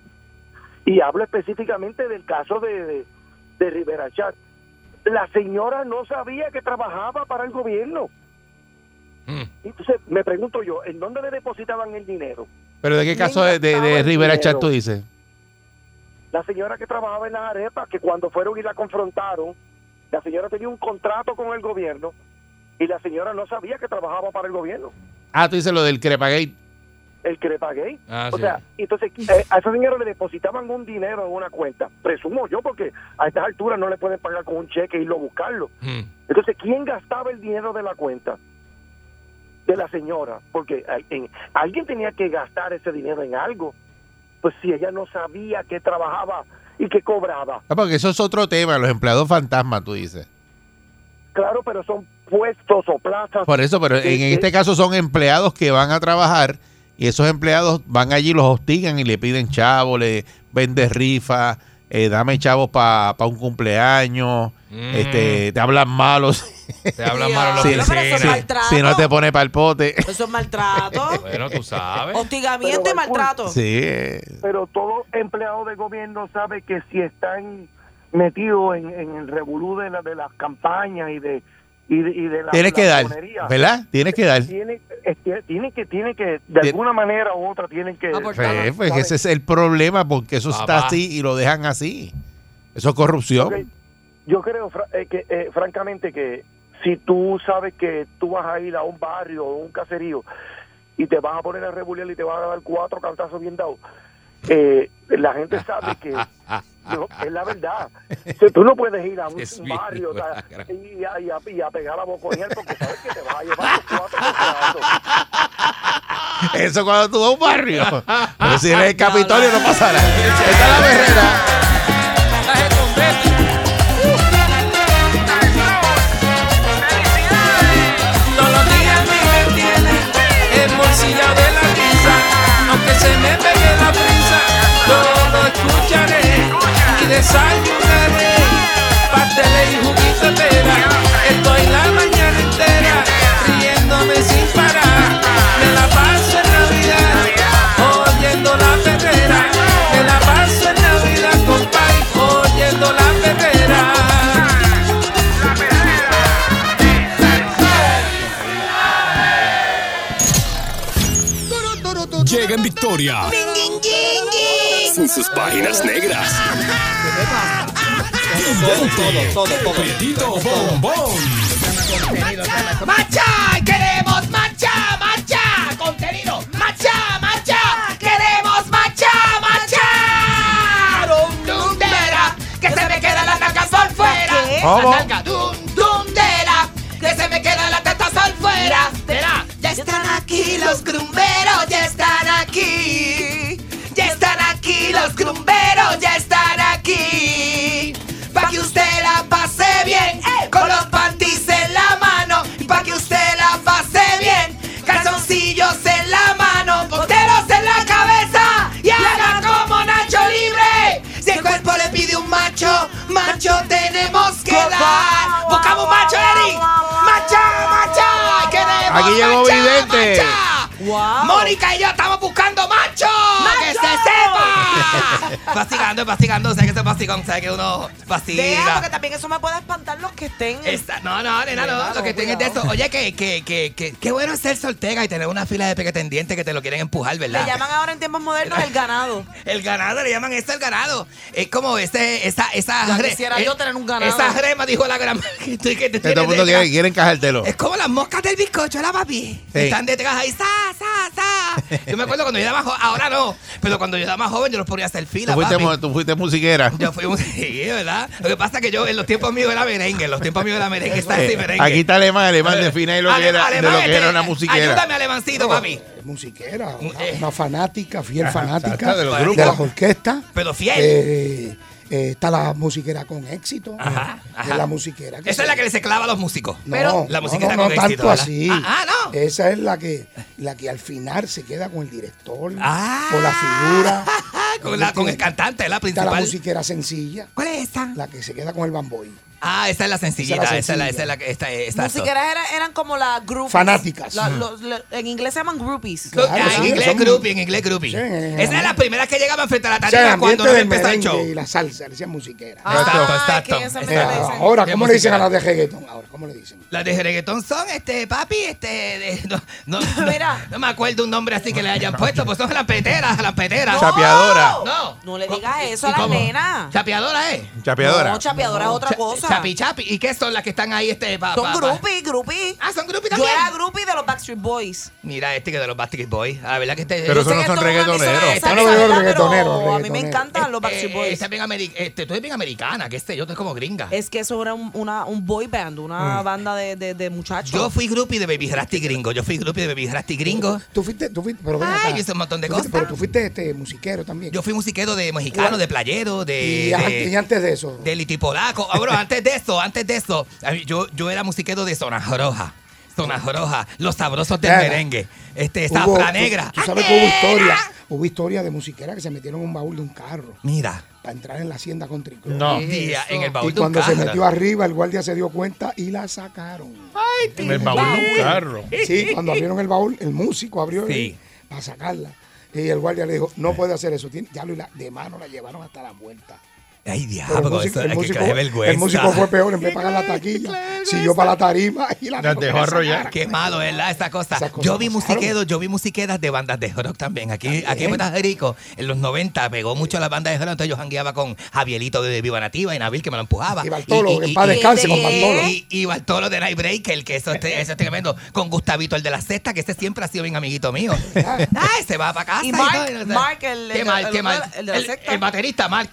Y hablo específicamente del caso de, de, de Rivera Chat. La señora no sabía que trabajaba para el gobierno. Entonces me pregunto yo, ¿en dónde le depositaban el dinero? ¿Pero de qué ¿Quién caso de, de, de Rivera? Chat tú dices? La señora que trabajaba en las arepas, que cuando fueron y la confrontaron, la señora tenía un contrato con el gobierno y la señora no sabía que trabajaba para el gobierno, Ah, tú dices lo del Crepagate. El que le pagué. Ah, o sí. sea, entonces eh, a esa señora le depositaban un dinero en una cuenta, presumo yo, porque a estas alturas no le pueden pagar con un cheque e irlo a buscarlo. Hmm. Entonces, ¿quién gastaba el dinero de la cuenta? De la señora, porque en- alguien tenía que gastar ese dinero en algo. Pues si ella no sabía que trabajaba y que cobraba. Ah, porque eso es otro tema, los empleados fantasmas, tú dices. Claro, pero son puestos o plazas. Por eso, pero en este caso son empleados que van a trabajar y esos empleados van allí, los hostigan y le piden chavo, le venden rifa, eh, dame chavos para un cumpleaños, este, te hablan malos. (laughs) Te hablan mal la Sí, pero eso es oficina. maltrato. si no te pone para el pote. (laughs) Eso es maltrato. Bueno, tú sabes. Hostigamiento Pero, y maltrato. Sí. Pero todo empleado de gobierno sabe que si están metidos en, en el revolú de, la, de las campañas y de, y de, y de la Tienes que la dar, monería, ¿verdad? Tienes que dar. Tiene, es que- tiene que, tiene que, de alguna manera u otra, tienen que. Pues, pues, ese es el problema, porque eso está así y lo dejan así. Eso es corrupción. Yo creo, eh, que, eh, francamente, que si tú sabes que tú vas a ir a un barrio o un caserío y te vas a poner a rebuliar y te van a dar cuatro cantazos bien dados, eh, la gente sabe que (laughs) no, (laughs) es la verdad. Tú no puedes ir a un, Es barrio ta- y, a, y a- y a pegar a porque sabes que te vas a llevar los cuatro. (laughs) Eso cuando tú vas a un barrio. Pero si eres el Capitolio no pasa nada. Esta es la berrera. Todos los días me mantiene embolsillado de la risa, aunque se me desayunaré, pasteles y juguito pera, estoy la mañana entera riéndome sin parar, me la paso en Navidad oyendo la perrera, me la paso en Navidad compadre oyendo la perrera. Llega en victoria. Sin sus páginas negras. todo, todo, todo. Petito Bombón. ¡Macha! ¡Queremos macha! ¡Macha! ¡Contenido! ¡Macha! ¡Macha! ¡Queremos macha! ¡Macha! ¡Que se me queda la nalga por fuera! La nalga, los grumberos ya están aquí. Pa' que usted la pase bien, con los panties en la mano. Y pa' que usted la pase bien, calzoncillos en la mano, boteros en la cabeza. Y haga como Nacho Libre. Si el cuerpo le pide un macho, macho tenemos que dar. Buscamos un macho, Eric. Macha, macha. Queremos Aquí llegó macha, Vidente. Mónica y yo estamos buscando macho. Que se sepa. (laughs) Fastigando, fastigando. Sé que ese fastigón, sabe que uno Deja, fastiga. porque también eso me puede espantar los que estén. Esta- no, no, nena, no, Cuidado, lo que tienen es de eso. Oye, que, que, que, que, qué bueno es ser soltera y tener una fila de pequetendientes que te lo quieren empujar, Le ¿verdad? llaman ahora en tiempos modernos el ganado. (laughs) El ganado, le llaman esto el ganado. Es como ese, esa, esa. Ya gre- quisiera eh, yo tener un ganado. Esa grema, dijo la gran que que te Que todo el mundo quiere, encajártelo. Es como las moscas del bizcocho, la papi. Sí. Están detrás ahí, sa, sa, sa. Yo me acuerdo cuando yo era más joven, ahora no, pero cuando yo era más joven yo los ponía a hacer fila, Tú fuiste, papi. tú fuiste musiquera. Yo fui (laughs) sí, ¿verdad? Lo que pasa es que yo en los tiempos míos era merengue, en los tiempos míos era merengue, está así Eh, merengue. Aquí está Alemán, Alemán define ahí lo que era, de lo que este, era una musiquera. Ayúdame, Alemancito, papi. musiquera, una, Eh. una fanática, fiel Ajá, fanática de los de, grupos. las orquestas. Pero fiel. Eh, eh, está la musiquera con éxito. Ajá, que ajá. es la musiquera. que Esa se- es la que le se clava a los músicos. No, la no, musiquera no, con no éxito, tanto ¿verdad? así. Ah, ah, no. Esa es la que, la que al final se queda con el director, Ah. con la figura. (laughs) con, la, con el cantante, la Está la principal. musiquera sencilla. ¿Cuál es esa? La que se queda con el bamboy. Ah, esa es la sencillita, esa es la, sencilla. esa es la que está, exacto. Musiqueras eran, eran como las groupies. Fanáticas. La- los- le- en inglés se llaman groupies. Claro, Ah, en sí, inglés son- groupie, en inglés groupie. Sí, en- en- Esa es la primera que llegaban frente a la O sea, tarima cuando no empezaba el show. y la salsa, le decían musiquera. Ah, Exacto, es que exacto. en esa Eh, ahora, ¿Qué ¿cómo le dicen a las de reggaetón? Ahora, ¿cómo le dicen? Las de reggaetón son, este, papi, este, de- no, no, (laughs) no, Mira. no me acuerdo un nombre así que le hayan (laughs) puesto, pues son las peteras, las peteras. Chapeadora. No. No le digas ¿y- eso a la nena. Chapeadora, ¿eh? Chapeadora. No, chapeadora es otra cosa. Chapi, chapi. ¿Y qué son las que están ahí, este, pa, Son pa- groupies. Ah, son groupies Yo también. era groupie de los Backstreet Boys. Mira, este que de los Backstreet Boys. Ah, ¿verdad que este? Pero Yo eso sé no son es reggaetoneros. emisora de Esto no salsa, es ¿verdad? reggaetonero, Pero A mí me encantan los Backstreet Eh, Boys. está bien ameri- este, tú eres bien americana, que este, yo estoy como gringa. Es que eso era un, una, un boy band, una banda de, de, de muchachos. Yo fui groupie de Baby Rasty Gringo. Yo fui groupie de Baby Rasty Gringo. Tú fuiste, tú fuiste, pero ven Ay, acá. yo hice un montón de Tú fuiste- cosas. Pero tú fuiste este musiquero también. Yo fui musiquero de mexicano, de playero, de. y, de- antes, y antes de eso. de litipolaco. Ah, bueno, antes de eso, antes de eso, yo, yo era musiquero de Zona Roja. Zona Roja, los sabrosos del merengue. Este, hubo- tú- Negra. Tú, sabes que hubo historia, hubo historia de musiquera que se metieron en un baúl de un carro Mira, para entrar en la hacienda Country Club. No. día en el Y baúl de un cuando se carro. metió arriba, el guardia se dio cuenta y la sacaron. En el baúl de un carro. Sí, cuando abrieron el baúl, el músico abrió el- Sí. para sacarla. Y el guardia le dijo, no puede hacer eso. Tiene- Ya lo, la- de mano la llevaron hasta la puerta. Ay, diablo, el eso músico, es el que el músico fue peor, en vez de pagar la taquilla, siguió para la tarima y la Las dejó que arrollar. sacaran. Qué malo, ¿verdad? Esa cosa. Yo vi pasaron. musiqueros, yo vi musiqueras de bandas de rock también. Aquí, aquí en Puerto Rico, en los 90, pegó mucho la banda de rock. Entonces yo jangueaba con Javierito de Viva Nativa y Nabil que me lo empujaba. Y Bartolo, en paz descanse con Bartolo. Y, y Bartolo de Nightbreaker, que eso, eso es tremendo. Con Gustavito, el de la cesta, que ese siempre ha sido bien amiguito mío. (laughs) Ay, se va para casa. Y todo, Mark- no sé. Mark, el- ¿Qué el- el baterista, Mark.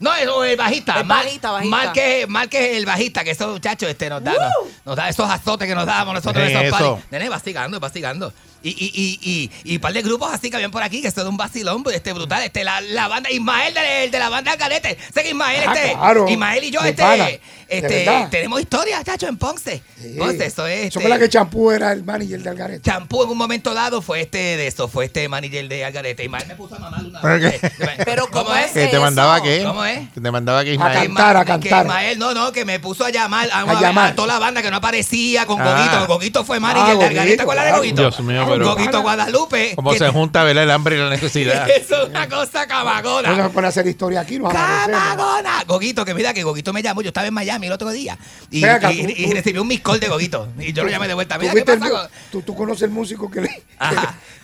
No, el, bajista. El Mark- bajista, bajista. Mark es, Mark es el bajista, que esos muchachos este, nos, da, nos, nos da esos azotes que nos dábamos nosotros en ¿Qué es esos eso? Nene, vastigando, vastigando. Y, y, y, y, y un par de grupos así que habían por aquí, que son de un vacilón, pues, este, brutal. Este, la, la banda, Ismael de, de la banda Algarete. Sé que Ismael, Ah, este, claro, Ismael y yo, de este, pana, de este, tenemos historias, chacho, en Ponce. Sí. Ponce, eso es. Este, la que Champú era el manager de Algarete. Champú en un momento dado fue este de eso, fue este manager de Algarete. Ismael me puso a mamar una ¿Pero vez. qué? Pero ¿cómo es Que te eso? mandaba qué? ¿Cómo es? Que te mandaba que A Ismael. cantar, a Que cantar. Ismael, no, no, que me puso a llamar a, llamar. a toda la banda que no aparecía con Ah. Gogito fue Ah, manager de Gogito, Algarete. ¿Cuál era. Gogito? Dios mío, pero- Gogito Guadalupe. Cómo que- se junta ¿verdad? el hambre y la necesidad. (laughs) Eso es una cosa No cabagona. se pone a hacer historia aquí, nos amanecemos. ¡Cabagona! Gogito, que mira que Gogito me llamó. Yo estaba en Miami el otro día. Y, Ven acá, y- tú- y tú- recibí un miss call de Gogito. Y yo lo llamé de vuelta. ¿Tú, Mira, ¿qué el pasa? tú, tú conoces el músico que le,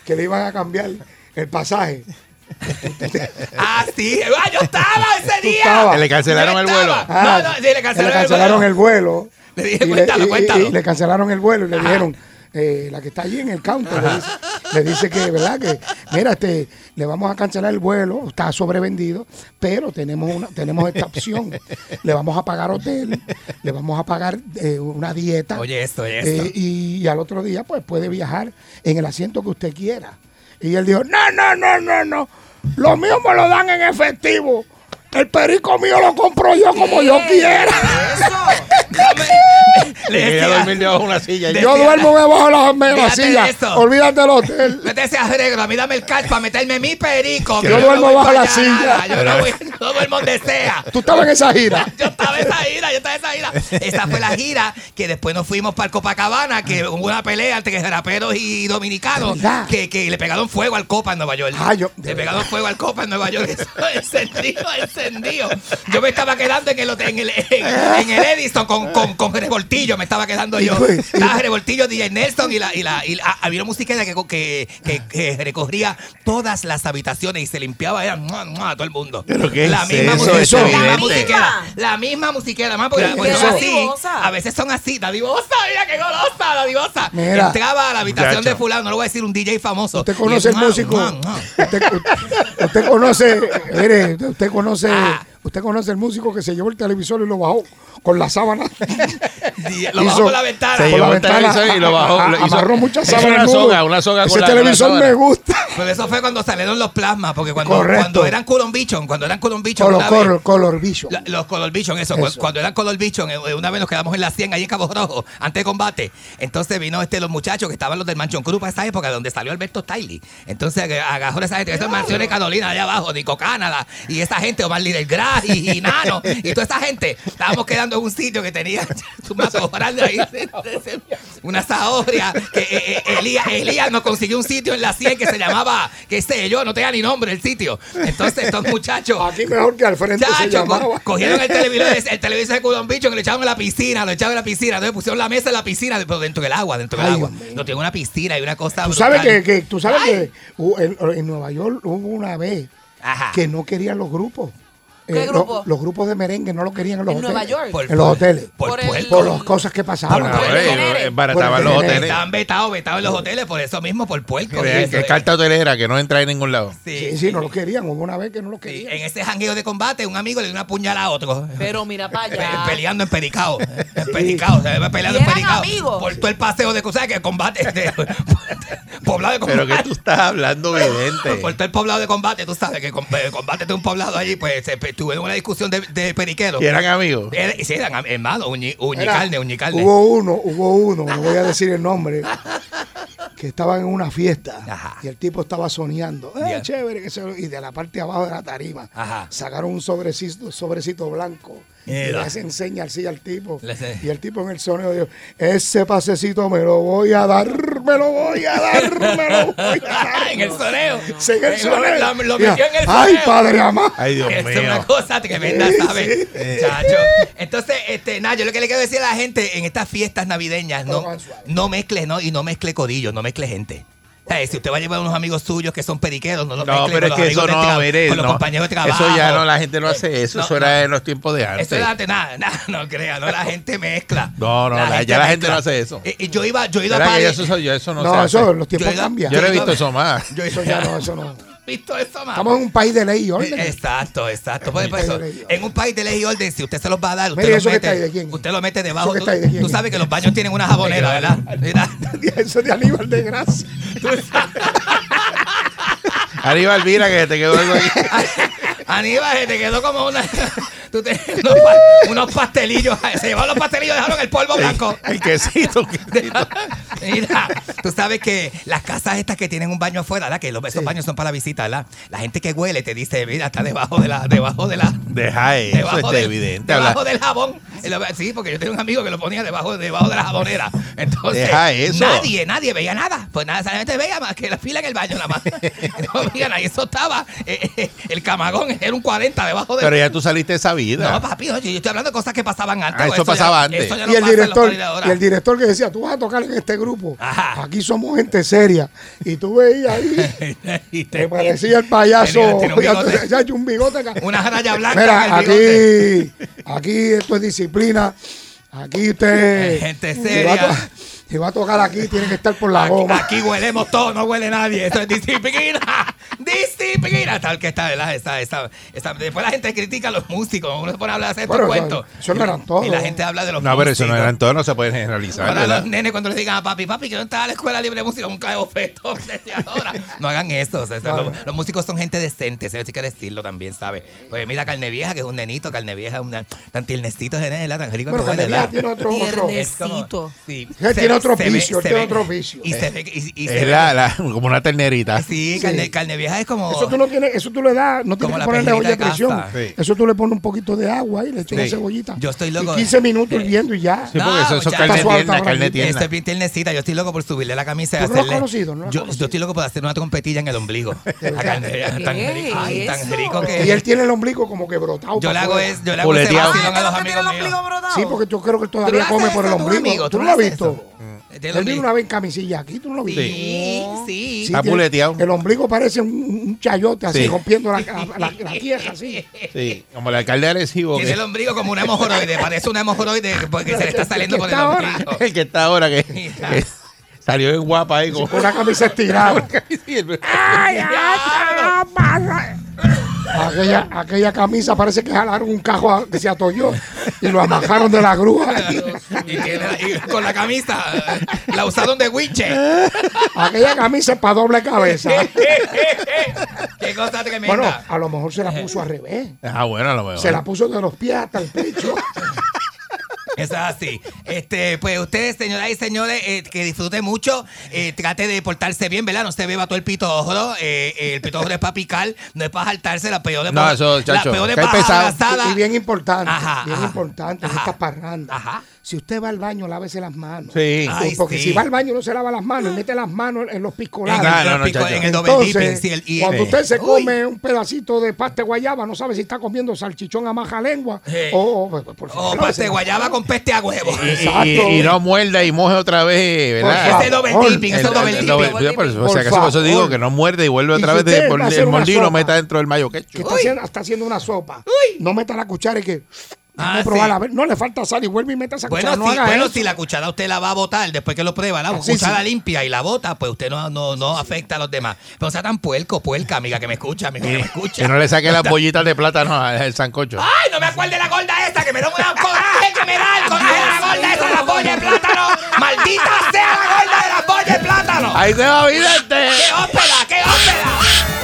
que, le iban a cambiar el pasaje. (laughs) Ah, sí. Ah, yo estaba ese día. le cancelaron el vuelo. Ah, no, no, sí, le cancelaron, le cancelaron el vuelo. Le dije, y, cuéntalo, y- y- cuéntalo. y le cancelaron el vuelo y le dijeron, eh, la que está allí en el counter, le dice, le dice que, ¿verdad? Que, mira, este, le vamos a cancelar el vuelo, está sobrevendido, pero tenemos una, tenemos esta opción. Le vamos a pagar hotel, le vamos a pagar eh, una dieta. Oye, esto, oye, esto. eh, y, al otro día, pues puede viajar en el asiento que usted quiera. Y él dijo, no, no, no, no, no. Lo mío me lo dan en efectivo. El perico mío lo compro yo como yo quiera. (laughs) Le Quería decía- dormir debajo de una silla. Yo duermo debajo de la, silla. esto. Olvídate del hotel. Vete ese arreglo, a mí dame el cash para meterme mi perico. Yo no duermo voy bajo la silla. nada, Yo no, voy, no duermo donde sea. (laughs) Tú estabas en esa gira. (laughs) Yo estaba en esa gira, yo estaba en esa gira. Esa fue la gira que después nos fuimos para el Copacabana, que hubo una pelea entre raperos y dominicanos que, que le pegaron fuego al Copa en Nueva York. Ah, yo- le pegaron fuego al Copa en Nueva York. (laughs) Eso, encendido, encendido. Yo me estaba quedando en el, hotel- en el, en, en el Edison con, con, con revoltillo, me estaba quedando yo. y- Estaba revoltillo, DJ Nelson y la, y la, y la- había una musiquera que, que, que, que recorría todas las habitaciones y se limpiaba era, mua, mua, a todo el mundo. ¿Pero qué la es misma eso? musiquera, Eso la es musiquera, la misma musiquera, más porque ¿Qué pues, es son eso? así, a veces son así, dadivosa, mira qué golosa, dadivosa. Mira. Entraba a la habitación de fulano, no lo voy a decir un DJ famoso. Usted y conoce el mua, músico. mua, mua. Usted, usted conoce, mire, usted conoce, Ah. Usted conoce el músico que se llevó el televisor y lo bajó con la sábana. (laughs) Lo bajó Hizo- por la ventana. Se llevó la el ventana, televisor y lo bajó. a- hizo- amarró muchas sábanas. Una soga, una soga Ese con la- con la televisor me gusta. Pero eso fue cuando salieron los plasmas, porque cuando, Correcto. cuando eran Color Vision, cuando eran Color Vision, Color, vez- color, color vision. La- los Color Vision, eso, cu- Eso. Cuando eran Color Vision, eh, una vez nos quedamos en la 100 ahí en Cabo Rojo, antes de combate. Entonces vino este los muchachos que estaban los del Mansion Crew para esa época, donde salió Alberto Stiley. Entonces agarró esa gente, esas mansiones Carolina allá abajo, Nico Canadá, y esa gente, Omar Líder Gras (laughs) y, y Nano, y toda esa gente. Estábamos quedando en un sitio que tenía su mato grande ahí, una zahorria, que eh, eh, Elías, Elías nos consiguió un sitio en la 100 que se llamaba, qué sé yo, no tenía ni nombre el sitio. Entonces estos muchachos... Aquí mejor que al frente Chacho, llamaba. cogieron el televisor, el televisor de Culon Bicho que lo echaron en la piscina, lo echaron en la piscina, entonces pusieron la mesa en la piscina, pero dentro del agua, dentro del Ay, agua. No tiene una piscina y una cosa Tú sabes que, que- tú sabes Ay. que hu- en, en Nueva York hubo una vez Ajá. que no querían los grupos. Eh, ¿Qué lo- grupo? Los, grupos de merengue no lo querían en los ¿En hoteles. Nueva York? Por- en los hoteles. Por, Por. Por las cosas que pasaban. Por el barataban los hoteles. Estaban vetados, vetados en los hoteles, por eso mismo, por puerco. que eh. carta hotelera que no entra en ningún lado. Sí, Sí, sí, no lo querían. Hubo una vez que no lo Sí, querían. En ese jangueo de combate, un amigo le dio una puñalada a otro. Pero mira para (laughs) Pe- allá. Peleando en Pericao. En Pericao. Se ve peleando ¿Y en Pericao. amigos? Por todo el paseo de cosas que el combate. de- (laughs) poblado de combate. Pero que tú estás hablando, vidente. Por todo el poblado de combate, tú sabes que com- combate de un poblado allí, pues se- tuvieron una discusión de, de periqueros. Y eran amigos. Era- sí, eran hermanos, uñi, uñicarne, uñicarne. Hubo uno, hubo uno, no voy a decir el nombre, que estaban en una fiesta Ajá. y el tipo estaba soñando. Eh, chévere, que se- y de la parte de abajo de la tarima Ajá. sacaron un sobrecito, sobrecito blanco. Y Mira. le hacen señal así al tipo. Y el tipo en el sonido dijo, ese pasecito me lo voy a dar, me lo voy a dar, me lo voy a dar. (laughs) en el soneo. Sí, en el Eh, soneo. Lo, metió en el Ay, soneo. padre amado. Ay, Dios es mío. una cosa tremenda, Sí, ¿sabes? sí. Chacho. Entonces, este, nada, yo lo que le quiero decir a la gente en estas fiestas navideñas, no, no mezcle, no, y no mezcle codillo, no mezcle gente. O sea, si usted va a llevar unos amigos suyos que son periqueros, no los No, pero con es los que eso no, tra- mire, con los no. compañeros de trabajo. Eso ya no, la gente no hace eso. No, eso era en los tiempos de antes. Eso era antes, nada, nada, no crea, no, la gente mezcla. (laughs) No, no, la- ya la gente no hace eso. Y, y yo iba, yo iba a eso, eso, no, No, se hace. eso, los tiempos Yo- cambian. Yo no he visto eso más. yo- Eso ya no, eso no. (laughs) visto eso más. Estamos en un país de ley y orden. Exacto, exacto. Por En un país eso, de ley y en un país de ley y orden, si usted se los va a dar, usted Mire, lo ¿eso que mete, ahí de quién? usted lo mete debajo. ¿Eso que Tú, está ahí de quién? tú sabes que los baños tienen una jabonera, ¿verdad? Mira, (laughs) Eso de Aníbal de Gracia. Aníbal, mira que te quedó algo ahí. (laughs) Aníbal, se te quedó como una. (laughs) Tú te- unos, unos pastelillos. Se llevaron los pastelillos, dejaron el polvo blanco. El quesito. el (laughs) quesito. Mira, tú sabes que las casas estas que tienen un baño afuera, ¿verdad? Que los, esos baños son para la visita, ¿verdad? La gente que huele te dice, mira, está debajo de la, debajo de la, Deja eso, debajo, del- evidente. debajo habla- del jabón. Y Sí, porque yo tenía un amigo que lo ponía debajo, debajo de la jabonera. Entonces, Deja eso. nadie, nadie veía nada. Pues nada, solamente veía más que la fila en el baño nada más. (laughs) no nada. Y eso estaba, eh, eh, el camagón (laughs) era un 40 debajo de Pero ya tú saliste de esa vida. No, papi, no, yo estoy hablando de cosas que pasaban antes. Ah, eso ya- pasaba antes. eso ya no Y el director, y el director que decía, tú vas a tocar en este grupo. Ajá. Aquí somos gente seria. Y tú veías ahí, (laughs) Y te te- parecía el payaso. Tenía- tenía un bigote. ya, un bigote acá. Una raya blanca Mira, en el bigote. aquí, aquí esto es disciplina. Aquí usted. Gente seria. Si va a tocar aquí, tiene que estar por la Aquí, goma. aquí huelemos todos, no huele nadie. Esto es disciplina. (laughs) Disciplina. Tal que está, ¿verdad? Está, está, está- Después la gente critica a los músicos. Uno se pone a hablar de estos Bueno, cuentos. eso no eran todos. Y la gente habla de los No, pero eso no músicos. eran todos, no se pueden generalizar, Ahora ¿verdad? los nenes cuando les digan a papi, papi, que no está la escuela libre de música, un cae (laughs) ahora. No hagan eso. o sea, los, los músicos son gente decente, se hay que decirlo también, ¿sabes? Pues mira Carne Vieja, que es un nenito, Carne Vieja, una, tan tiernecito. Tan rico Bueno, que huele, Carne Vieja ¿verdad? tiene otro- otro- Es como- sí. Tiene otro tiene ve- otro vicio. Y se ve, y, y se Es la, la- como una ternerita. Sí, Carne, Carne Vieja es como... Eso tú no tienes, eso tú le das, no tienes que la ponerle olla de presión. Sí. Eso tú le pones un poquito de agua y le echas Sí. una cebollita. Yo estoy loco. Y 15 minutos hirviendo y ya. Sí, porque eso- eso carne tierna, está carne tierna. Estoy bien tiernecita, yo estoy loco por subirle la camisa y ¿Tú no lo hacerle. conocido? ¿No lo yo, estoy loco por hacer una trompetilla en el ombligo. (laughs) A Carne Vieja, tan, ¿Qué rico, ay, es tan eso? rico que Y él tiene el ombligo como que brotado. Yo le hago es, yo le hago a. Sí, porque yo creo que él ¿Tú le todavía come por el ombligo. ¿Tú ¿Tú no lo has visto? Tiene el Él vino ombligo. una vez en camisilla aquí, ¿tú no lo viste? Sí, sí. Sí, Está tiene- puleteado. El ombligo parece un, un chayote así, Sí. rompiendo la, la, la- la tierra así. Sí, como el alcalde de Arecibo. Tiene que- el ombligo como una hemorroide, parece una hemorroide porque se le está saliendo por el Está ahora. ombligo. el que está ahora, que, que salió bien guapa ahí. Con Con una camisa estirada. (laughs) Ay, (laughs) Aquella, aquella camisa parece que jalaron un cajo a- que se atolló y lo amajaron de la grúa. Y, tiene, y con la camisa la usaron de winche. Aquella camisa es para doble cabeza. (laughs) Qué cosa tremenda. Bueno, a lo mejor se la puso al revés. Ah, bueno, a lo mejor. Se la puso de los pies hasta el pecho. Eso es así. Este, pues ustedes, señoras y señores, eh, que disfruten mucho, eh, trate de portarse bien, ¿verdad? No se beba todo el pitojro. Eh, el pitojro es para picar, no es para saltarse la peor de No, eso, chacho, que hay pesado. Y, y bien importante, Ajá, bien ajá, importante en ajá. estas parrandas. Ajá. Si usted va al baño, lávese las manos. Sí. Ay, Porque sí. si va al baño no se lava las manos y mete las manos en los En piscolares. No, no, no, en el Entonces, el- cuando usted se uy, come un pedacito de pasta de guayaba, no sabe si está comiendo salchichón a maja lengua o, o- por favor, O lávese pasta de las guayaba con peste a huevo. Y, Exacto. y- y no muerda y moje otra vez, Por ¿verdad? Ese double dipping, ese El- double el dipping. o sea, que eso- por eso favor. digo que no muerde y vuelve otra vez de, el mordido y lo sopa, meta dentro del mayo que ketchup. está haciendo, está haciendo una sopa. No meta la cuchara y que. Ah, déjame probarla, sí. a ver, no le falta sal y vuelve y meta esa Bueno, cuchara. no haga bueno eso. si la cuchara usted la va a botar después que lo prueba, la Sí, cuchara sí. limpia y la bota, pues usted no, no, no afecta a los demás. Pero sea tan puerco, puerca, amiga, que me escucha, amiga, que me escucha. Que no le saque las (laughs) bollitas de plátano al sancocho. ¡Ay, no me acuerdo de la gorda esta! ¡Que me da un coraje que me da el coraje de la gorda esa la polla de plátano! ¡Maldita sea la gorda de la polla de plátano! Ahí se va vidente. ¡Qué ópera, qué ópera!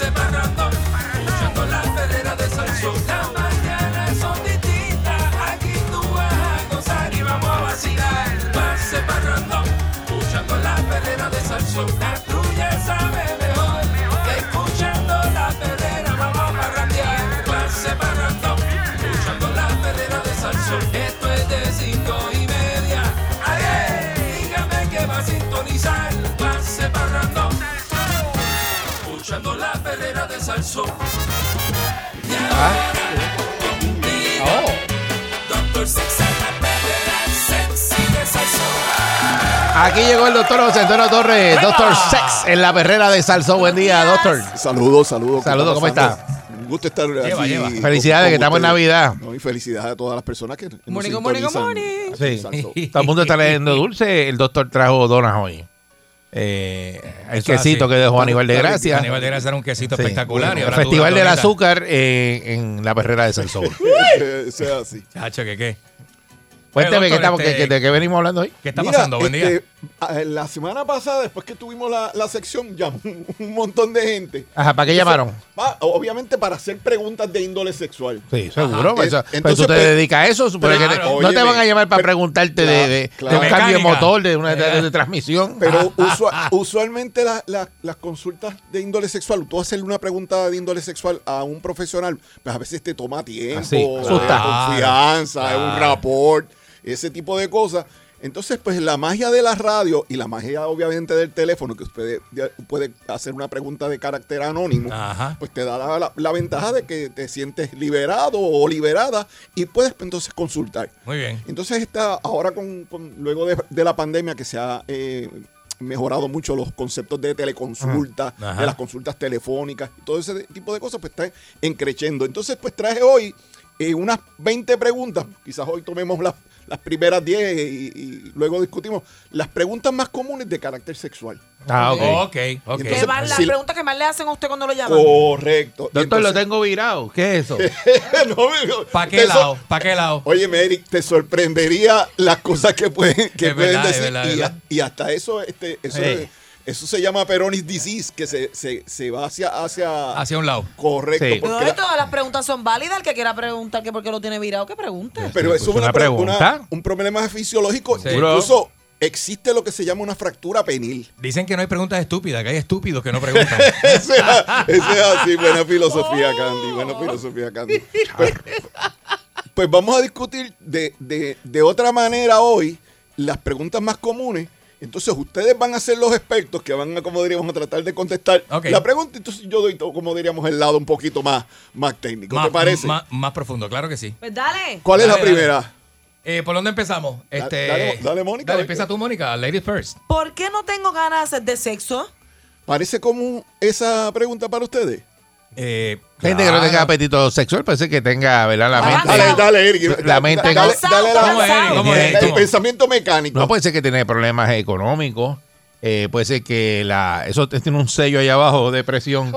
Va separando, de Salsón. Aquí llegó el doctor José Antonio Torres, doctor Sex en la perrera de Salsón. Buen día, doctor. Saludos, saludos. ¿qué Saludos, ¿cómo está? Un gusto estar Lleva, aquí. lleva. Felicidades, con que estamos en. Navidad. No, y felicidades a todas las personas que morning. aquí en Sí. Todo el mundo está leyendo (laughs) dulce. El doctor trajo donas hoy. Eh, el Eso es quesito así. que dejó Aníbal de Gracia. Aníbal de Gracia era un quesito Sí. espectacular. y El ahora Festival del. Azúcar eh, en la perrera de Salsón. Que sea así. Chacho, ¿qué qué? Cuénteme Doctor, ¿qué estamos- este- qué- qué- de qué venimos hablando hoy. ¿Qué está Mira, pasando? Buen este, a- la semana pasada, después que tuvimos la, la sección, llamó un, montón de gente. Ajá, ¿para qué llamaron? Pa- obviamente para hacer preguntas de índole sexual. Sí, seguro. Pues, Es- pues entonces, tú te pues, dedicas a eso. que no te van a llamar para pero- preguntarte de, claro, de- claro. de un cambio de motor, de una de, de transmisión. Pero usua- usualmente la- la- las consultas de índole sexual, tú hacerle una pregunta de índole sexual a un profesional, pues a veces te toma tiempo, Así, eh, asusta. confianza, Claro. un rapport, ese tipo de cosas. Entonces, pues la magia de la radio y la magia obviamente del teléfono, que usted puede hacer una pregunta de carácter anónimo, Ajá. pues te da la, la- la ventaja de que te sientes liberado o liberada y puedes pues, entonces consultar. Muy bien. Entonces está ahora con, con- luego de, de la pandemia que se ha eh, mejorado mucho los conceptos de teleconsulta, Ajá. Ajá. de las consultas telefónicas todo ese tipo de cosas, pues está encrechendo. Entonces, pues traje hoy eh, unas 20 preguntas, quizás hoy tomemos las, las primeras 10 y, y luego discutimos las preguntas más comunes de carácter sexual. Ah, ok. Ok, ok. ¿Qué más, las si- preguntas que más le hacen a usted cuando lo llaman. Correcto. Doctor, lo tengo virado. ¿Qué es eso? (laughs) ¿Para qué so- lado? ¿Para qué lado? Oye, Eric, te sorprendería las cosas que pueden, que Es pueden verdad, es decir. verdad, y, es verdad. y hasta eso, este, eso, Hey. Eso se llama Peronis disease, que se, se, se va hacia, hacia. Hacia un lado. Correcto. Sí. Pero porque la- todas las preguntas son válidas. El que quiera preguntar que por qué lo tiene virado, que pregunte. pero eso es Pues una, una pre- pregunta. una- un problema fisiológico. Sí. Incluso existe lo que se llama una fractura penil. Dicen que no hay preguntas estúpidas, que hay estúpidos que no preguntan. (laughs) Eso es, así, buena filosofía, Candy, buena filosofía, Candy. Pues, pues vamos a discutir de, de- de otra manera hoy las preguntas más comunes. Entonces ustedes van a ser los expertos que van a, como diríamos, a tratar de contestar la pregunta. Entonces yo doy, todo, como diríamos, el lado un poquito más, más técnico. más, ¿Te parece? Más, más profundo, claro que sí. Pues dale. ¿Cuál es la dale. primera? Eh, ¿Por dónde empezamos? Este, dale, dale, Mónica, Dale, empieza tú, Mónica. Ladies first. ¿Por qué no tengo ganas de sexo? ¿Parece común esa pregunta para ustedes? Eh, Gente que no tenga apetito sexual, parece que tenga, ¿verdad? La mente. Dale, dale, Eric. La mente- Dale, dale el ¿Cómo? pensamiento mecánico. No puede ser que tiene problemas económicos. eh, puede ser que la eso tiene un sello ahí abajo de presión,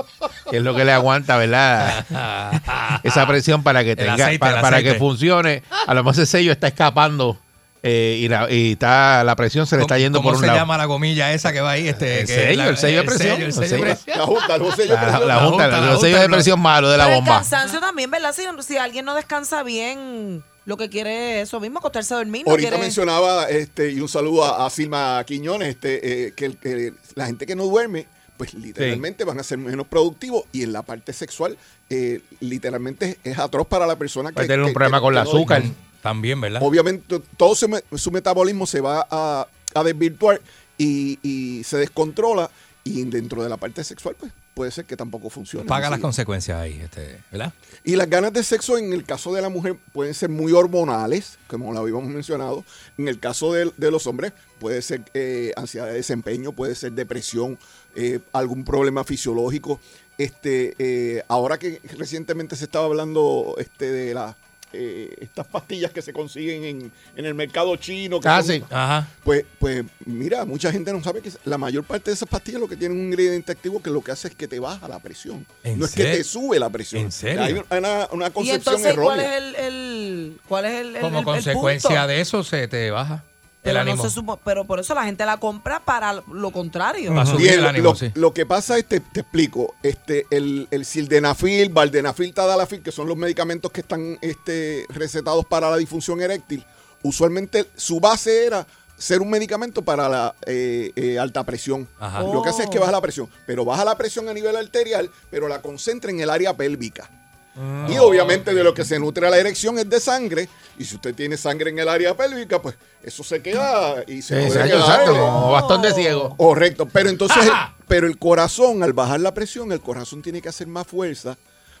que es lo que le aguanta, ¿verdad? (laughs) Esa presión para que tenga, aceite, para, para que funcione. A lo mejor ese sello está escapando eh, y, la, y está, la presión se le está yendo ¿Cómo por un se lado. llama la gomilla esa que va ahí? Este, El que sello, la- el sello de presión, sello, el el sello de sello. presión. La junta, el sello de La, la presión. junta, junta, el la sello de presión malo de la Pero el bomba. cansancio también, ¿verdad? Si, si alguien no descansa bien, lo que quiere es eso mismo, acostarse a dormir. No Ahorita quiere... mencionaba, este, y un saludo a, a Silma Quiñones, este, eh, que, el- que la gente que no duerme, pues literalmente van a ser menos productivos y en la parte sexual, eh, literalmente es atroz para la persona que Puede tener un que- problema que- con el azúcar. También, ¿verdad? Obviamente todo su, me- su metabolismo se va a, a desvirtuar y, y se descontrola y dentro de la parte sexual, pues puede ser que tampoco funcione. Paga las consecuencias ahí, este, ¿verdad? Y las ganas de sexo en el caso de la mujer pueden ser muy hormonales, como lo habíamos mencionado. En el caso de, de los hombres puede ser eh, ansiedad de desempeño, puede ser depresión, eh, algún problema fisiológico. Este, eh, ahora que recientemente se estaba hablando este, de las eh, estas pastillas que se consiguen en, en el mercado chino. que Ah, son- sí. Ajá. pues, pues mira, mucha gente no sabe que la mayor parte de esas pastillas lo que tienen un ingrediente activo que lo que hace es que te baja la presión. ¿En No es que te sube la presión. ¿En serio? Hay una, una Y concepción entonces, ¿cuál errónea. es el, el- cuál es el, el- Como el- el consecuencia punto? de eso se te baja el Pero, no ánimo. se supo- pero por eso la gente la compra para lo contrario. Para subir Bien, el lo- ánimo, lo, sí. lo que pasa es, te, te explico, este, el, el sildenafil, valdenafil, tadalafil, que son los medicamentos que están este, recetados para la disfunción eréctil, usualmente su base era ser un medicamento para la eh, eh, alta presión. Ajá. Lo que hace es que Oh. baja la presión, pero baja la presión a nivel arterial, pero la concentra en el área pélvica. Ah, Y obviamente de lo que se nutre la erección es de sangre. Y si usted tiene sangre en el área pélvica, pues eso se queda y se puede quedar, exacto, eh, como bastón de ciego. Correcto, pero entonces, el- pero el corazón, al bajar la presión, el corazón tiene que hacer más fuerza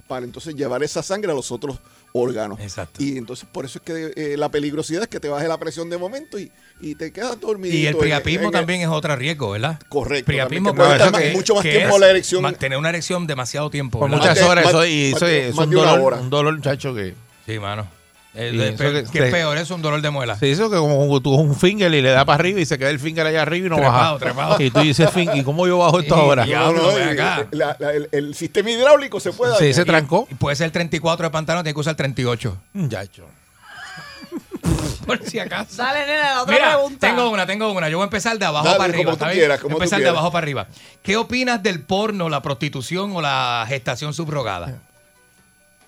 para entonces llevar esa sangre a los otros órganos. Exacto. Y entonces por eso es que eh, la peligrosidad es que te baje la presión de momento y, y te quedas dormido. Y el priapismo también es otro riesgo, ¿verdad? Correcto. Priapismo también, que puede estar que- mucho más tiempo es la erección. Mantener una erección demasiado tiempo. Por muchas horas, más- eso, y más eso es un dolor, hora. un dolor, chacho, que... Sí, mano. El pe- que- ¿Qué que- es peor? Es un dolor de muela. Sí, eso que como tú un finger y le da para arriba y se queda el finger allá arriba y no Trepado, baja. trepado. Y tú dices, "Fin, ¿y cómo yo bajo esto ahora? ya. No, no, Diablo, ven y- acá. la- la- el, el sistema hidráulico se puede Sí, dañar. se trancó. Y puede ser 34 de pantalón, tiene que usar 38. Muchacho. (laughs) Por si acaso. Dale, nena, la otra Mira, pregunta. tengo una, tengo una. Yo voy a empezar de abajo Dale, para arriba. como tú quieras, Voy como tú empezar de abajo para arriba. ¿Qué opinas del porno, la prostitución o la gestación subrogada?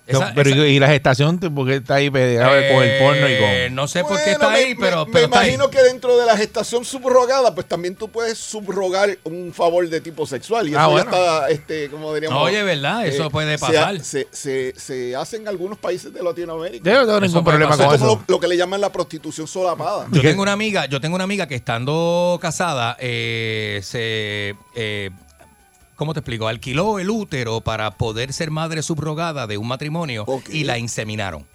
Esa- No, pero esa- y, la gestación, ¿por qué está ahí pegado con el porno y Eh, con...? No sé por qué está me- ahí, me- pero, me, pero ahí. imagino que dentro de la gestación subrogada, pues también tú puedes subrogar un favor de tipo sexual. Y Ah, eso bueno. ya está, este, como diríamos. Oye, ¿verdad? Eso puede se ha- pasar. Se, se, se hace en algunos países de Latinoamérica. Yo no tengo Eso ningún problema pasar. con Es como eso. lo, lo que le llaman la prostitución solapada. Yo ¿Qué? tengo una amiga, yo tengo una amiga que estando casada, eh, se eh, ¿cómo te explico? Alquiló el útero para poder ser madre subrogada de un matrimonio y la inseminaron.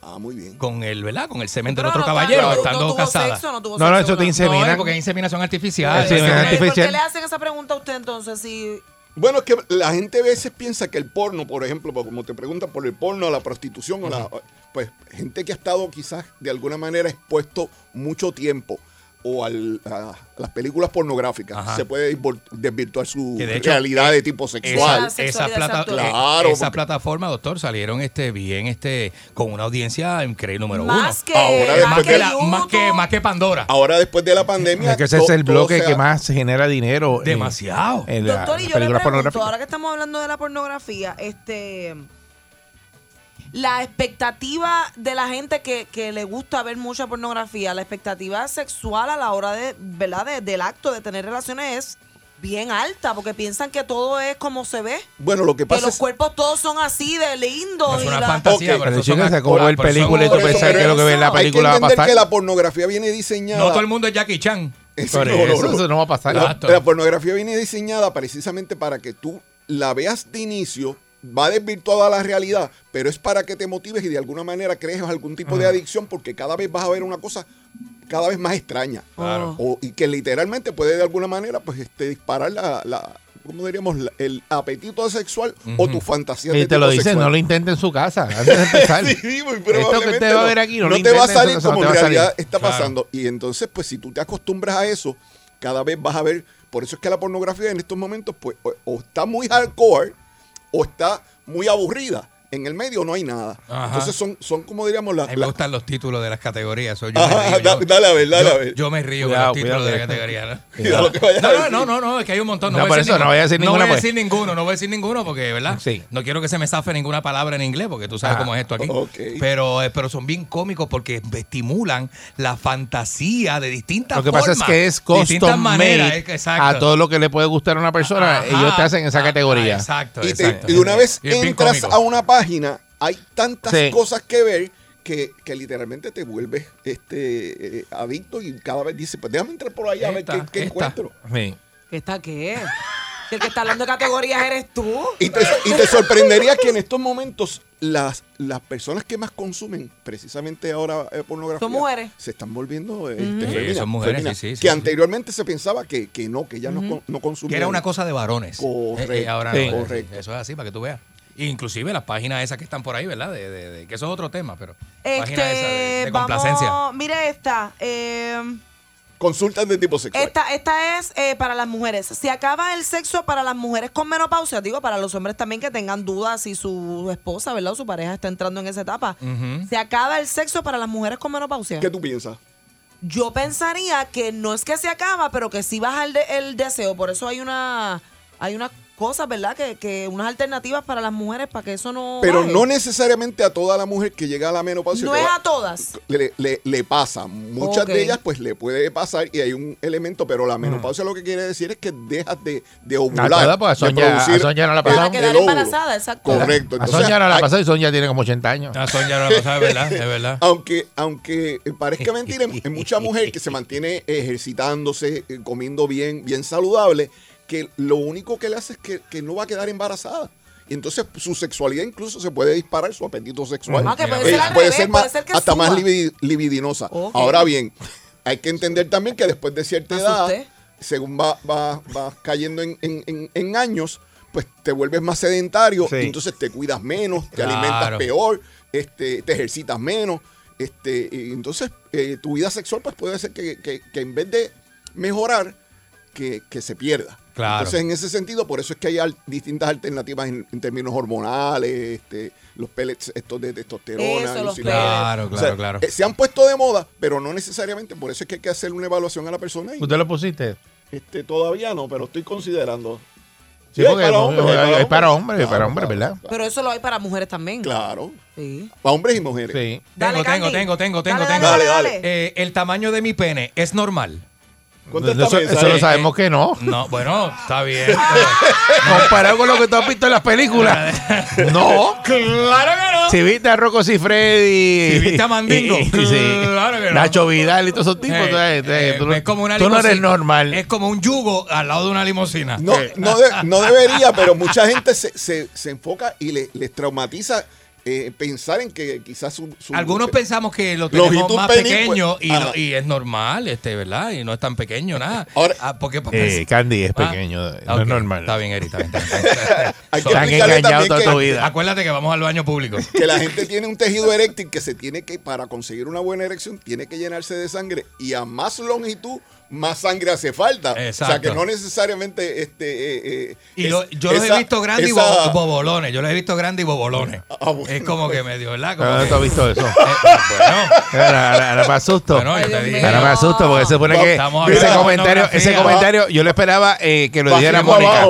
Ah, muy bien. Con el, ¿verdad? Con el semen del otro no, caballero, no, no, estando no tuvo casada. sexo, no tuvo No, no, sexo eso te con- insemina. No, porque es inseminación artificial. Sí, es ¿Por qué le hacen esa pregunta a usted entonces? Si Bueno, es que la gente a veces piensa que el porno, por ejemplo, pues, como te preguntan por el porno, la prostitución, o la, pues gente que ha estado quizás de alguna manera expuesto mucho tiempo o al- a las películas pornográficas, Ajá. se puede desvirtuar su Que de hecho, realidad eh, de tipo sexual. Esa, esa plata- claro, eh, esa porque- plataforma, doctor, salieron este bien este con una audiencia increíble número Más uno. que- Ahora más, después que de la- más que más que Pandora. Ahora después de la pandemia, Es que ese es el bloque que más genera dinero. Demasiado. En la, Doctor, y las yo le pregunto, ahora que estamos hablando de la pornografía, este la expectativa de la gente que, que le gusta ver mucha pornografía, la expectativa sexual a la hora de, ¿verdad? De- del acto de tener relaciones es bien alta, porque piensan que todo es como se ve. Bueno, lo que Que pasa los es cuerpos todos son así de lindos. Es y una la- fantasía, pero eso son como ver película y tú pensar que lo que ves en la que película va a pasar. que la pornografía viene diseñada. No todo el mundo es Jackie Chan. Eso no, eso, no, no. eso no va a pasar. La pornografía viene diseñada precisamente para que tú la veas de inicio, va desvirtuada la realidad, pero es para que te motives y de alguna manera crees algún tipo de adicción porque cada vez vas a ver una cosa cada vez más extraña. Claro. O- y que literalmente puede de alguna manera pues este, disparar la, la ¿cómo diríamos? La- el apetito sexual o tu fantasía Y de te lo dicen, no lo intente en su casa antes de empezar. (laughs) Sí, muy Esto que probablemente usted va a no. ver aquí no, no lo te va a salir no como en realidad está Claro. pasando. Y entonces, pues si tú te acostumbras a eso, cada vez vas a ver. Por eso es que la pornografía en estos momentos, pues, o, o está muy hardcore o está muy aburrida. En el medio no hay nada. Ajá. Entonces son, son como diríamos las. A mí me gustan los títulos de las categorías. yo Ajá, me río, da- yo- dale a ver, dale yo- a ver. Yo me río Cuidado, con los títulos de la categoría. ¿no? (laughs) Lo que No, no, decir. no, no, no, es que hay un montón. No, No, voy por a decir eso no ninguno. voy a decir No ninguna, voy a pues. decir ninguno, no voy a decir ninguno porque, ¿verdad? Sí. No quiero que se me zafe ninguna palabra en inglés porque tú sabes Ah, cómo es esto aquí. ok. Pero, eh, pero son bien cómicos porque estimulan la fantasía de distintas Lo que pasa es formas, que es distintas custom maneras. made a todo lo que le puede gustar a una persona. Ellos te hacen esa categoría. Exacto, y, de una vez entras a una página, hay tantas Sí. cosas que ver que, que literalmente te vuelves este eh, adicto y cada vez dices, pues déjame entrar por ahí a ver Esta, qué, qué esta. encuentro. Sí. ¿Qué está qué? Si el que está hablando de categorías eres tú. Y te, y te sorprendería que en estos momentos las, las personas que más consumen precisamente ahora eh, pornografía Son mujeres. se están volviendo este. Sí, féminas, son mujeres, sí, sí, que sí. anteriormente se pensaba que, que no, que ya no, no consumían. Que era una cosa de varones. Correcto, (laughs) Eh, eh, ahora sí. no, eh, correcto. Eso es así, para que tú veas. Inclusive las páginas esas que están por ahí, ¿verdad? De, de- de- que eso es otro tema, pero páginas esas de, Este, de complacencia. vamos, mire esta. eh, Consultas de tipo sexual. esta, esta es eh, para las mujeres. Se acaba el sexo para las mujeres con menopausia. Digo, para los hombres también que tengan dudas si su esposa, ¿verdad? O su pareja está entrando en esa etapa. Se acaba el sexo para las mujeres con menopausia. ¿Qué tú piensas? Yo pensaría que no es que se acaba, pero que sí baja el, de- el deseo. Por eso hay una hay unas cosas, ¿verdad? Que, que unas alternativas para las mujeres para que eso no. Pero baje. no necesariamente a toda la mujer que llega a la menopausia. No es va- a todas. le, le- le pasa. Muchas de ellas, pues le puede pasar y hay un elemento, pero la menopausia lo que quiere decir es que dejas de, de ovular. todas, pues, a de Sonia- producir a Sonia no pasado. Para quedar embarazada, exacto. Correcto. A Entonces, Sonia no la pasó y Sonia tiene como 80 años. A Sonia no la es verdad, es verdad. (laughs) aunque, aunque parezca mentira, hay mucha mujer que se mantiene ejercitándose, eh, comiendo bien, bien saludable, que lo único que le hace es que, que no va a quedar embarazada. Y entonces su sexualidad incluso se puede disparar, su apetito sexual. Ah, que puede ser al puede revés, ser puede más- ser que hasta más libidinosa. Ahora bien, hay que entender también que después de cierta edad, según va, va, va cayendo en, en- en- en años, pues te vuelves más sedentario, Sí. y entonces te cuidas menos, te Claro. alimentas peor, este, te ejercitas menos. Este, y entonces eh, tu vida sexual pues puede ser que, que- que en vez de mejorar, que, que se pierda. Claro. Entonces, en ese sentido, por eso es que hay al- distintas alternativas en, en términos hormonales, este, los pellets estos de testosterona. Eso, los. Claro, O claro, sea, claro. eh, se han puesto de moda, pero no necesariamente. Por eso es que hay que hacer una evaluación a la persona. Y, ¿Usted lo pusiste? este, todavía no, pero estoy considerando. Sí, Sí, porque es para es hombres, es para hombres, es Claro, para hombres, claro, ¿verdad? claro. Pero eso lo hay para mujeres también. Claro. Sí. Para hombres y mujeres. Sí. Dale, Tengo, tengo, tengo, tengo, tengo, Dale, tengo. dale, Dale, dale. Eh, el tamaño de mi pene es normal. Contéstame Eso, esa, eso lo eh. sabemos que no. No, bueno, está bien. (laughs) Comparado con lo que tú has visto en las películas. (laughs) no. claro que no. Si viste a Rocco Freddy. Si viste a Mandingo, (laughs) y- y- claro que no. Nacho Vidal y todos esos tipos. Eh, tú, sabes, eh, tú no- es como una tú no eres limusina. normal. Es como un yugo al lado de una limusina. No, no, de- no debería, pero mucha gente se, se- se enfoca y le- les traumatiza eh, pensar en que quizás su, su- Algunos pensamos que lo tenemos más penny, pequeño pues, y, ajá. lo- y es normal, este, ¿verdad? Y no es tan pequeño nada. (laughs) Ah, porque, Eh, Candy es Ah, pequeño, no es normal. Está bien, Eri, está bien. Está (laughs) bien. Hay que toda que- tu vida. Acuérdate que vamos al baño público. (laughs) que la gente tiene un tejido eréctil que se tiene que, para conseguir una buena erección, tiene que llenarse de sangre y a más longitud, más sangre hace falta. O sea Exacto. que no necesariamente este eh, eh, Y lo- yo los esa- he visto grandes y esa- bo- bobolones. Yo los he visto grandes y bobolones. Ah, Es como que medio, ¿verdad? Como ¿Dónde que- tú has visto eso? (laughs) Eh, bueno, Ahora, me asusto. Bueno, yo te ahora me asusto porque se supone que Estamos ese comentario, ese comentario, yo lo esperaba eh, que lo dijera Mónica.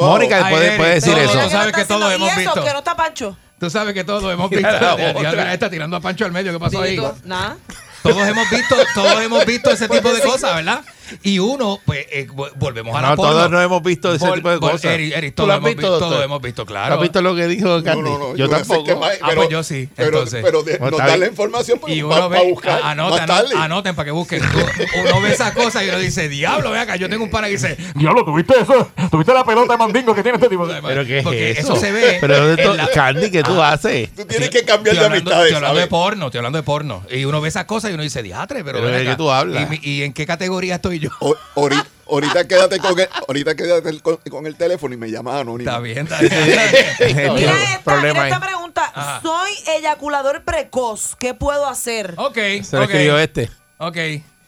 Mónica puede, puede decir eso. Tú sabes que todos hemos ¿Y visto. que no está Pancho? Tú sabes que todos hemos (laughs) visto. está tirando a Pancho al medio. ¿Qué pasó ahí? Nada. Todos hemos visto, todos hemos visto ese tipo de cosas, ¿verdad? Y uno, pues, eh, vo- volvemos a la No, porno. todos no hemos visto ese Vol- tipo de cosas. Eri, Eri, ¿Tú todos lo has hemos visto, visto, doctor? todos hemos visto, ¿Tú claro. has visto lo que dijo Candy? No, no, no, yo tampoco. más, Ah, pues yo sí, Pero, entonces. pero de- No, nos da la información Y para uno ve, buscar a- anoten, más tarde. anoten para que busquen. Tú- uno ve esas cosas y uno dice, diablo, ve acá, yo tengo un pana que dice, Diablo, ¿tuviste eso? ¿Tuviste la pelota de mandingo que tiene este tipo? ¿Pero qué Porque es eso? eso se ve Pero ¿dónde tú- en la- Candy, ¿qué tú haces? Tú tienes que cambiar de amistades, estoy hablando de porno, estoy hablando de porno. Y uno ve esas cosas y uno dice, diatre, pero. Pero ¿de acá". qué tú hablas? ¿Y, y en qué categoría estoy yo? O- ahorita, ahorita quédate con el, ahorita quédate con, con el teléfono y me llamas anónimo. Está bien, está bien. (laughs) Mira esta, problema mira esta pregunta. Ajá. Soy eyaculador precoz. ¿Qué puedo hacer? ok. Se lo ok, escribió este. Ok.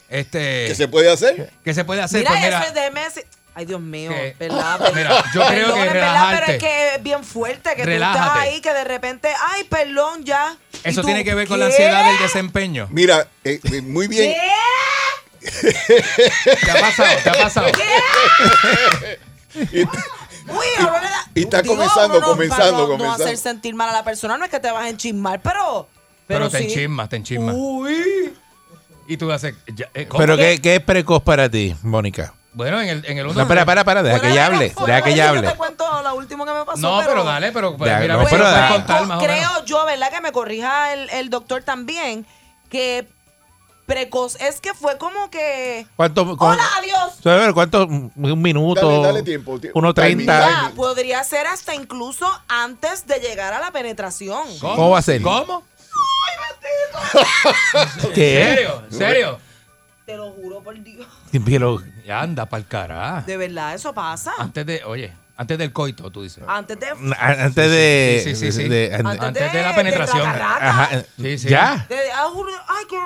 Este. ¿Qué se puede hacer? ¿Qué se puede hacer? Mira, Pues mira, eso es déjeme decir- Ay, Dios mío, ¿Qué? ¿verdad? (laughs) Mira, yo creo Perdón, que es verdad, relajarte. pero es que es bien fuerte que tú Relájate. estás ahí que de repente, ay, perdón, ya. ¿Y eso tú, tiene que ver con la qué? ansiedad del desempeño. Mira, eh, eh, muy bien. ¿Qué (laughs) ha pasado? ¿Qué ha (laughs) pasado? Y- Uy, da- Y está Digo, comenzando, no, no, comenzando, para no- No comenzando. hacer sentir mal a la persona, no es que te vas a enchismar, pero. Pero, Pero, te sí. enchismas, te enchismas. Uy. Y tú haces. ya, eh. ¿Pero qué, qué es precoz para ti, Mónica? Bueno, en el, en el uno. No, espera, espera, espera, deja que ella hable, deja que ella hable. Yo te cuento lo último que me pasó. No, pero dale, pero pues, Ya, mira, no, pues, pero puedes da- contar más o menos. creo yo, ¿verdad? Que me corrija el, el doctor también, que precoz es que fue como que... ¿Cuánto? cuán- Hola, adiós. ¿Sabes ver ¿Cuánto? Un minuto. Dale, dale tiempo, tiempo. Uno treinta. Podría ser hasta incluso antes de llegar a la penetración. ¿Cómo va a ser? ¿Cómo? (laughs) ¿En ¿Qué? serio? ¿En serio? Te lo juro por Dios. Pero- Ya anda para el carajo. De verdad, eso pasa. Antes de, oye, antes del coito, tú dices. Antes de... Antes de. Sí, sí, sí, de- Antes Antes de la penetración. de. Ajá. Sí, sí. ¿Ya? de- ah, juro- ay, que...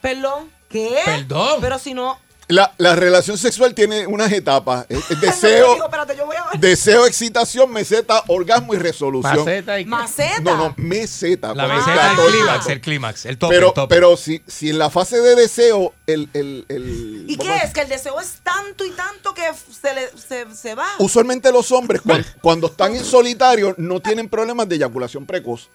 Perdón. ¿Qué? Perdón. Pero si no... La, la relación sexual tiene unas etapas. (laughs) Deseo, espérate, yo voy a... deseo, excitación, meseta, orgasmo y resolución. Maceta y- Maceta. No, no, meseta. La meseta, el clímax, el clímax, el tope, Pero, el tope. pero si, si en la fase de deseo, el. el, el ¿Y qué es? Que el deseo es tanto y tanto que se, le, se, se va. Usualmente los hombres, cuan- cuando, están en solitario, no tienen problemas de eyaculación precoz.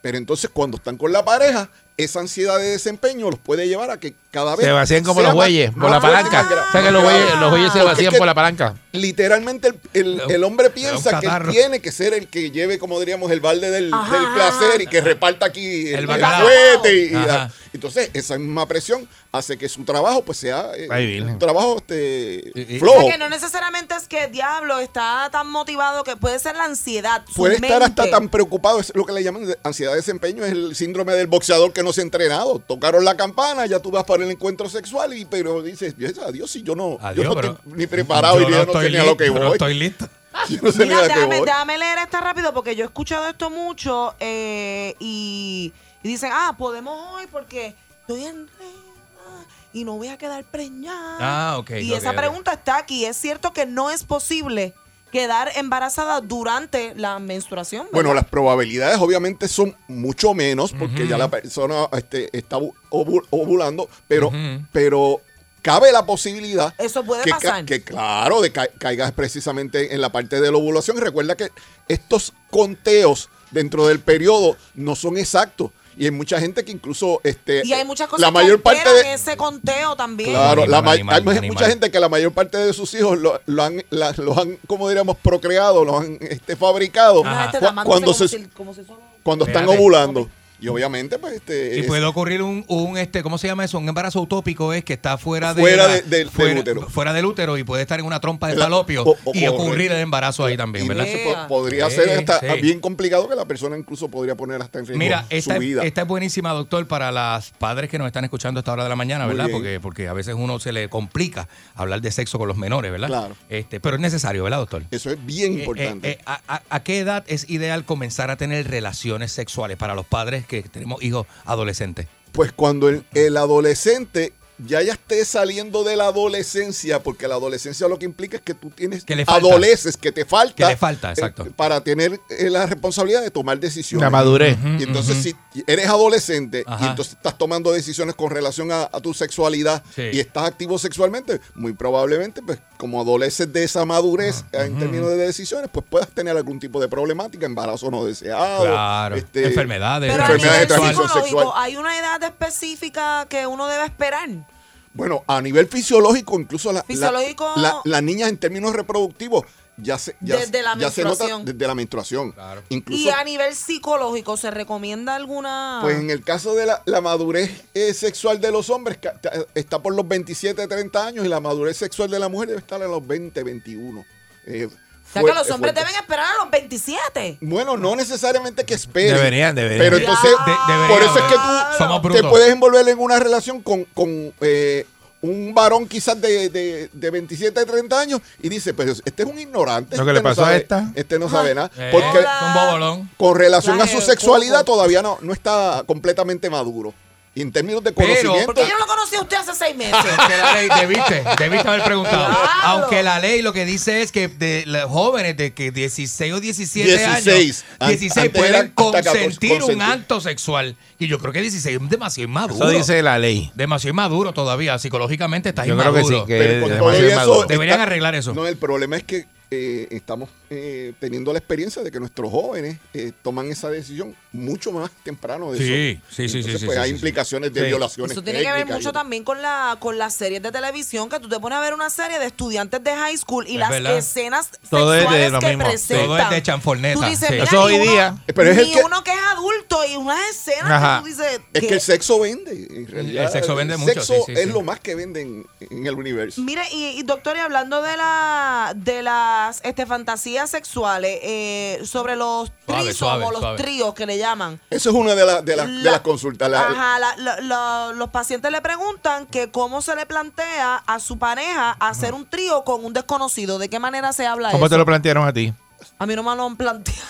Pero entonces, cuando están con la pareja, esa ansiedad de desempeño los puede llevar a que cada vez. Se vacían como los bueyes, por la palanca. O sea que los bueyes, los bueyes se vacían por la palanca. Literalmente el, el- el hombre piensa que él tiene que ser el que lleve, como diríamos, el balde del, placer y que reparta aquí el, El el bacalao. fuete y- y Ajá. da- entonces esa misma presión hace que su trabajo pues sea eh, Ay, un trabajo este, Y- flojo. sea, que no necesariamente es que diablo está tan motivado que puede ser la ansiedad. su Puede estar hasta tan preocupado, es lo que le llaman ansiedad de desempeño, es el síndrome del boxeador que no se ha entrenado. Tocaron la campana, ya tú vas para el encuentro sexual, y pero dices, adiós, si yo no, yo Adiós, no pero- estoy ni preparado Yo y yo no, lo que voy. no estoy listo. Yo no sé (laughs) Mira, déjame, voy. déjame leer esta rápido porque yo he escuchado esto mucho eh, y, y dicen, ah, podemos hoy porque estoy en y no voy a quedar preñada. Ah, ok, Y esa pregunta está aquí. Es cierto que no es posible quedar embarazada durante la menstruación. ¿verdad? Bueno, las probabilidades obviamente son mucho menos porque ya la persona este, está ovu- ovu- ovulando, pero, pero cabe la posibilidad Eso puede que, ca- pasar. que claro, de ca- caigas precisamente en la parte de la ovulación. Recuerda que estos conteos dentro del periodo no son exactos. Y hay mucha gente que incluso este y hay muchas cosas la que mayor parte de ese conteo también. Claro, la ma- Animal, hay mucha gente que la mayor parte de sus hijos lo, lo han, la- los han, como diríamos, procreado, los han este, fabricado. Damándose cuando, se, como cuando están ovulando. Y obviamente, pues, este. Y es- puede ocurrir un, un, este, ¿cómo se llama eso? Un embarazo utópico es que está fuera de Fuera la- de- del- del fuera, útero. fuera del útero y puede estar en una trompa de falopio y ocurrir el embarazo ahí también, y ¿verdad? eso po- podría Sí, ser hasta sí. bien complicado que la persona incluso podría poner hasta en riesgo Mira, su esta, vida. esta es buenísima, doctor, para las padres que nos están escuchando a esta hora de la mañana, ¿verdad? Porque, porque a veces uno se le complica hablar de sexo con los menores, ¿verdad? Claro. Este, pero es necesario, ¿verdad, doctor? Eso es bien Eh, importante. eh, eh, a, a- a qué edad es ideal comenzar a tener relaciones sexuales para los padres que tenemos hijos adolescentes? Pues cuando el, el adolescente ya ya esté saliendo de la adolescencia, porque la adolescencia lo que implica es que tú tienes Que le falta. adoleces, que te falta, Que le falta, eh, exacto. para tener eh, la responsabilidad de tomar decisiones. La madurez. Y entonces si eres adolescente y entonces estás tomando decisiones con relación a, a tu sexualidad Sí. y estás activo sexualmente, muy probablemente, pues como adoleces de esa madurez en términos de decisiones, pues puedas tener algún tipo de problemática, embarazo no deseado, Claro. este, Enfermedades. Pero enfermedades de nivel transmisión sexual. ¿hay una edad específica que uno debe esperar? Bueno, a nivel fisiológico, incluso la, la- Fisiológico- la- las niñas en términos reproductivos ya se, ya, Desde la ya se nota menstruación. desde la menstruación. Incluso, Y a nivel psicológico, ¿se recomienda alguna...? pues en el caso de la, la madurez eh, sexual de los hombres, está por los 27, 30 años y la madurez sexual de la mujer debe estar en los 20, 21. Eh, o sea, que fuerte, los hombres fuerte. deben esperar a los 27. Bueno, no necesariamente que esperen. Deberían, deberían. Pero entonces, De- deberían. por eso es que tú te puedes envolver en una relación con, con eh, un varón quizás de, de, de 27, 30 años y dice, pero este es un ignorante. Lo que este le no pasó a sabe- esta. Este no sabe nada. Eh, Porque un bobolón. con relación a su sexualidad todavía no, no está completamente maduro. Y en términos de Pero- conocimiento... Porque yo no lo conocí a usted hace seis meses. (laughs) La ley, debiste, debiste haber preguntado. Claro. Aunque la ley lo que dice es que de los jóvenes de que 16 o 17 16. años, An- 16 antes pueden eran hasta 14, consentir un acto sexual. Y yo creo que 16 es demasiado inmaduro. Eso dice la ley. Demasiado inmaduro todavía. Psicológicamente está Yo creo inmaduro. que sí, que Pero es todo demasiado eso, inmaduro. Deberían está- arreglar eso. No, el problema es que eh, estamos eh, teniendo la experiencia de que nuestros jóvenes eh, toman esa decisión mucho más temprano de Sí, eso. sí, sí, Entonces, sí, sí, pues sí, hay sí. implicaciones de Sí. violaciones. Eso tiene que ver y mucho también con la con las series de televisión, que tú te pones a ver una serie de estudiantes de high school y Es las verdad. escenas Todo es de sexuales lo que mismo. presentan. Todo es de chanforneta. Tú dices, Sí. mira, Eso hoy uno- día. Pero es el ni que- uno que es adulto y unas escenas Ajá. que tú dices Es que- el sexo vende. En realidad, El sexo vende el mucho, sexo sí, sí, es sí. lo más que venden en el universo. Mire, y, y doctor, y hablando de la de las este, fantasías sexuales, eh, sobre los Suave, tríos suave, o los suave. tríos que le llaman. Eso es una de, las de, las- de La- las consultas. La- Ajá, la- la- la- los pacientes le preguntan que cómo se le plantea a su pareja hacer un trío con un desconocido. ¿De qué manera se habla ¿Cómo eso? te lo plantearon a ti? A mí no me lo han planteado.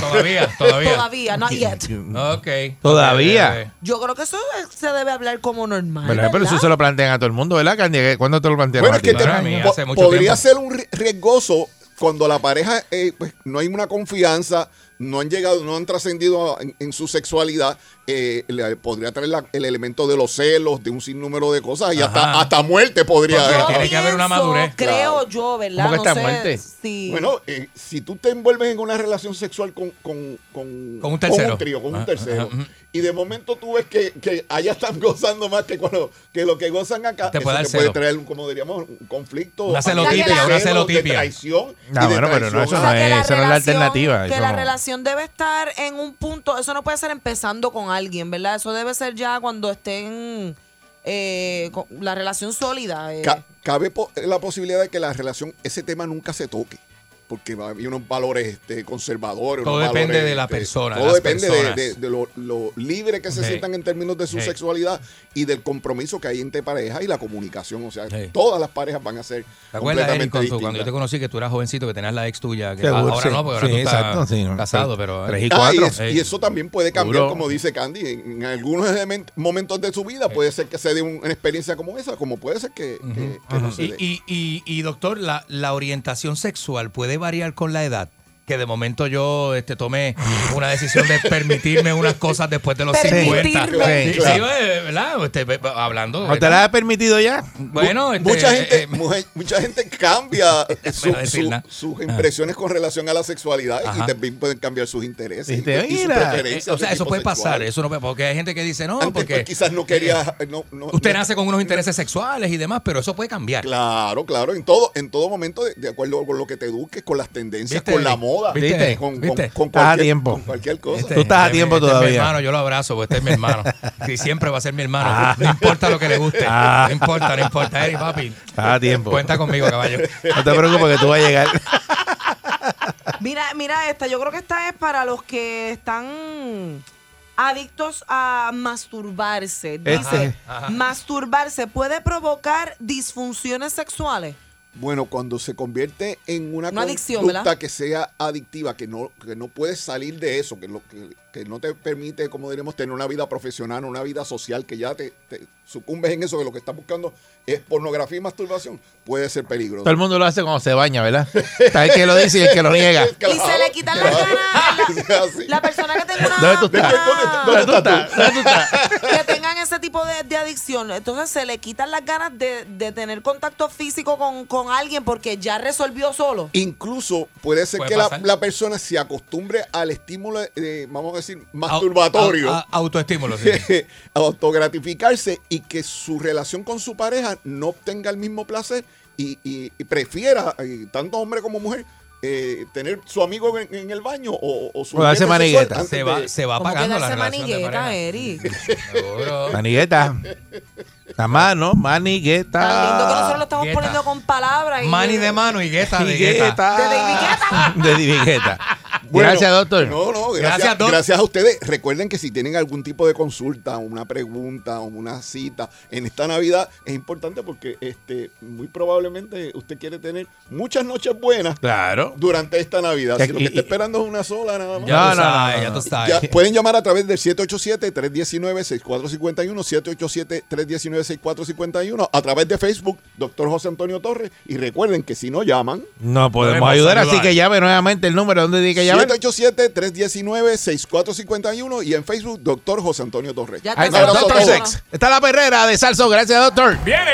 Todavía, (laughs) todavía. Todavía, not yet. Ok. Todavía. Yo creo que eso es- se debe hablar como normal. Pero eso se lo plantean a todo el mundo, ¿verdad, Candy? ¿Cuándo te lo plantearon Bueno, a es que te- mí, hace mucho podría tiempo. ser un ri- riesgoso cuando la pareja eh, pues, no hay una confianza, no han llegado, no han trascendido en, en su sexualidad, eh, le podría traer la- el elemento de los celos, de un sinnúmero de cosas y hasta, hasta muerte podría Yo tiene que haber una madurez. Creo Claro. yo, ¿verdad? ¿Cómo que no está sé muerte? si- Bueno, eh, si tú te envuelves en una relación sexual con, con, con, Con un tercero. trío, con un Ajá, tercero, ajá, ujú. y de momento tú ves que, que allá están (laughs) gozando más que, cuando, que lo que gozan acá, Te eso puede dar te puede celo. traer, un, como diríamos, un conflicto. Una celotipia, de una celotipia. De traición. Ah, y de bueno, pero no, eso O no es- la esa no es la relación- alternativa, Que eso la no. Relación debe estar en un punto, eso no puede ser empezando con alguien, ¿verdad? Eso debe ser ya cuando estén eh, con la relación sólida. eh. Ca- cabe po- la posibilidad de que la relación, ese tema nunca se toque. Porque hay unos valores este, conservadores. Todo unos depende valores, de la este, persona, Todo las depende de, personas. de- de lo, lo libre que se Sí. sientan en términos de su Sí. sexualidad y del compromiso que hay entre parejas y la comunicación. O sea, Sí. todas las parejas van a ser ¿Te acuerdas, Eric, cuando, cuando yo te conocí que tú eras jovencito, que tenías la ex tuya? Que Seguro, ahora sí. no, porque ahora Sí, tú estás exacto, sí, no. casado, pero... Tres y Ah, cuatro. y, es- y eso también puede cambiar, como dice Candy. En, en algunos momentos de su vida puede ser que se dé un- una experiencia como esa, como puede ser que, que- que no se Y, dé. y, y, y, doctor, la, la orientación sexual puede variar con la edad. Que de momento yo este, tomé una decisión de permitirme unas cosas después de los 50. Permitirme. Sí, Sí, sí, claro. eh, ¿verdad? Este, be- be- hablando. ¿No te la has permitido ya? Bueno, este, mucha eh, gente, eh, mucha, mucha gente cambia (laughs) su- decir sus impresiones con relación a la sexualidad Ajá. y también pueden cambiar sus intereses y, sus "Mira". eh, preferencias. o sea, eso puede sexual. pasar. Eso no puede- porque hay gente que dice, no, Antes, porque pues, quizás no quería. no- no- usted no- nace con unos intereses sexuales y demás, pero eso puede cambiar. Claro, claro, en todo, en todo momento, de, de acuerdo con lo que te eduques, con las tendencias, ¿Viste, con la moda. Moda. ¿Viste? Con, con- ¿Viste? con Estás a cualquier, tiempo. con cualquier cosa. Este- Tú estás a este- tiempo este es mi todavía. hermano, yo lo abrazo, porque este es mi hermano. Y siempre va a ser mi hermano. Ah. No importa lo que le guste. Ah. No importa, no importa. Eri, papi. Estás a tiempo. Cuenta conmigo, caballo. No te preocupes que tú vas a llegar. (laughs) Mira, mira esta. Yo creo que esta es para los que están adictos a masturbarse. Dice. Ajá. masturbarse puede provocar disfunciones sexuales. Bueno, cuando se convierte en una, Una adicción, conducta ¿verdad? que sea adictiva, que no, que no puedes salir de eso, que, lo, que, que no te permite, como diremos, tener una vida profesional, una vida social, que ya te, te sucumbes en eso, que lo que estás buscando es pornografía y masturbación, puede ser peligroso. Todo el mundo lo hace cuando se baña, ¿verdad? Está el que lo dice y el que lo niega. (laughs) Y se le quitan las ganas. La, (laughs) la persona que tenga una, ¿Dónde tú estás? ¿Dónde tú estás? ¿Dónde tú estás? que tengan ese tipo de, de adicción, entonces se le quitan las ganas de, de tener contacto físico con, con alguien porque ya resolvió solo. Incluso puede ser Puede que la, la persona se acostumbre al estímulo, eh, vamos a decir, masturbatorio. Au- au- autoestímulo, sí. (laughs) autogratificarse y que su relación con su pareja no obtenga el mismo placer y, y- y prefiera, eh, tanto hombre como mujer, eh, tener su amigo en, en el baño o, o su darse manigueta. Se va, de- se va Como apagando la relación de manigueta, pareja. Eri. (laughs) Manigueta. Nada más, ¿no? Manigueta. Tan lindo que nosotros lo estamos poniendo con palabras. y- Mani de mano y gueta de. (laughs) De David Guetta. (laughs) De David Guetta. Bueno, Gracias, doctor. No, no, gracias, Gracias, doc. gracias a ustedes. Recuerden que si tienen algún tipo de consulta, una pregunta o una cita en esta Navidad, es importante porque este muy probablemente usted quiere tener muchas noches buenas Claro. durante esta Navidad. Y- Si lo que y- está esperando es una sola nada más. Ya No, sabes, ya no. tú sabes. Ya, pueden llamar a través del 787-319-6451, 787-319-6451, a través de Facebook, doctor José Antonio Torres. Y recuerden que si no llaman, No podemos Podemos ayudar, así que llame nuevamente el número donde tiene que llamar. 787-319-6451 y en Facebook, doctor José Antonio Torres. Ya Ahí está, Doctor. Sex. Está la perrera de Salso. Gracias, doctor. ¡Viene!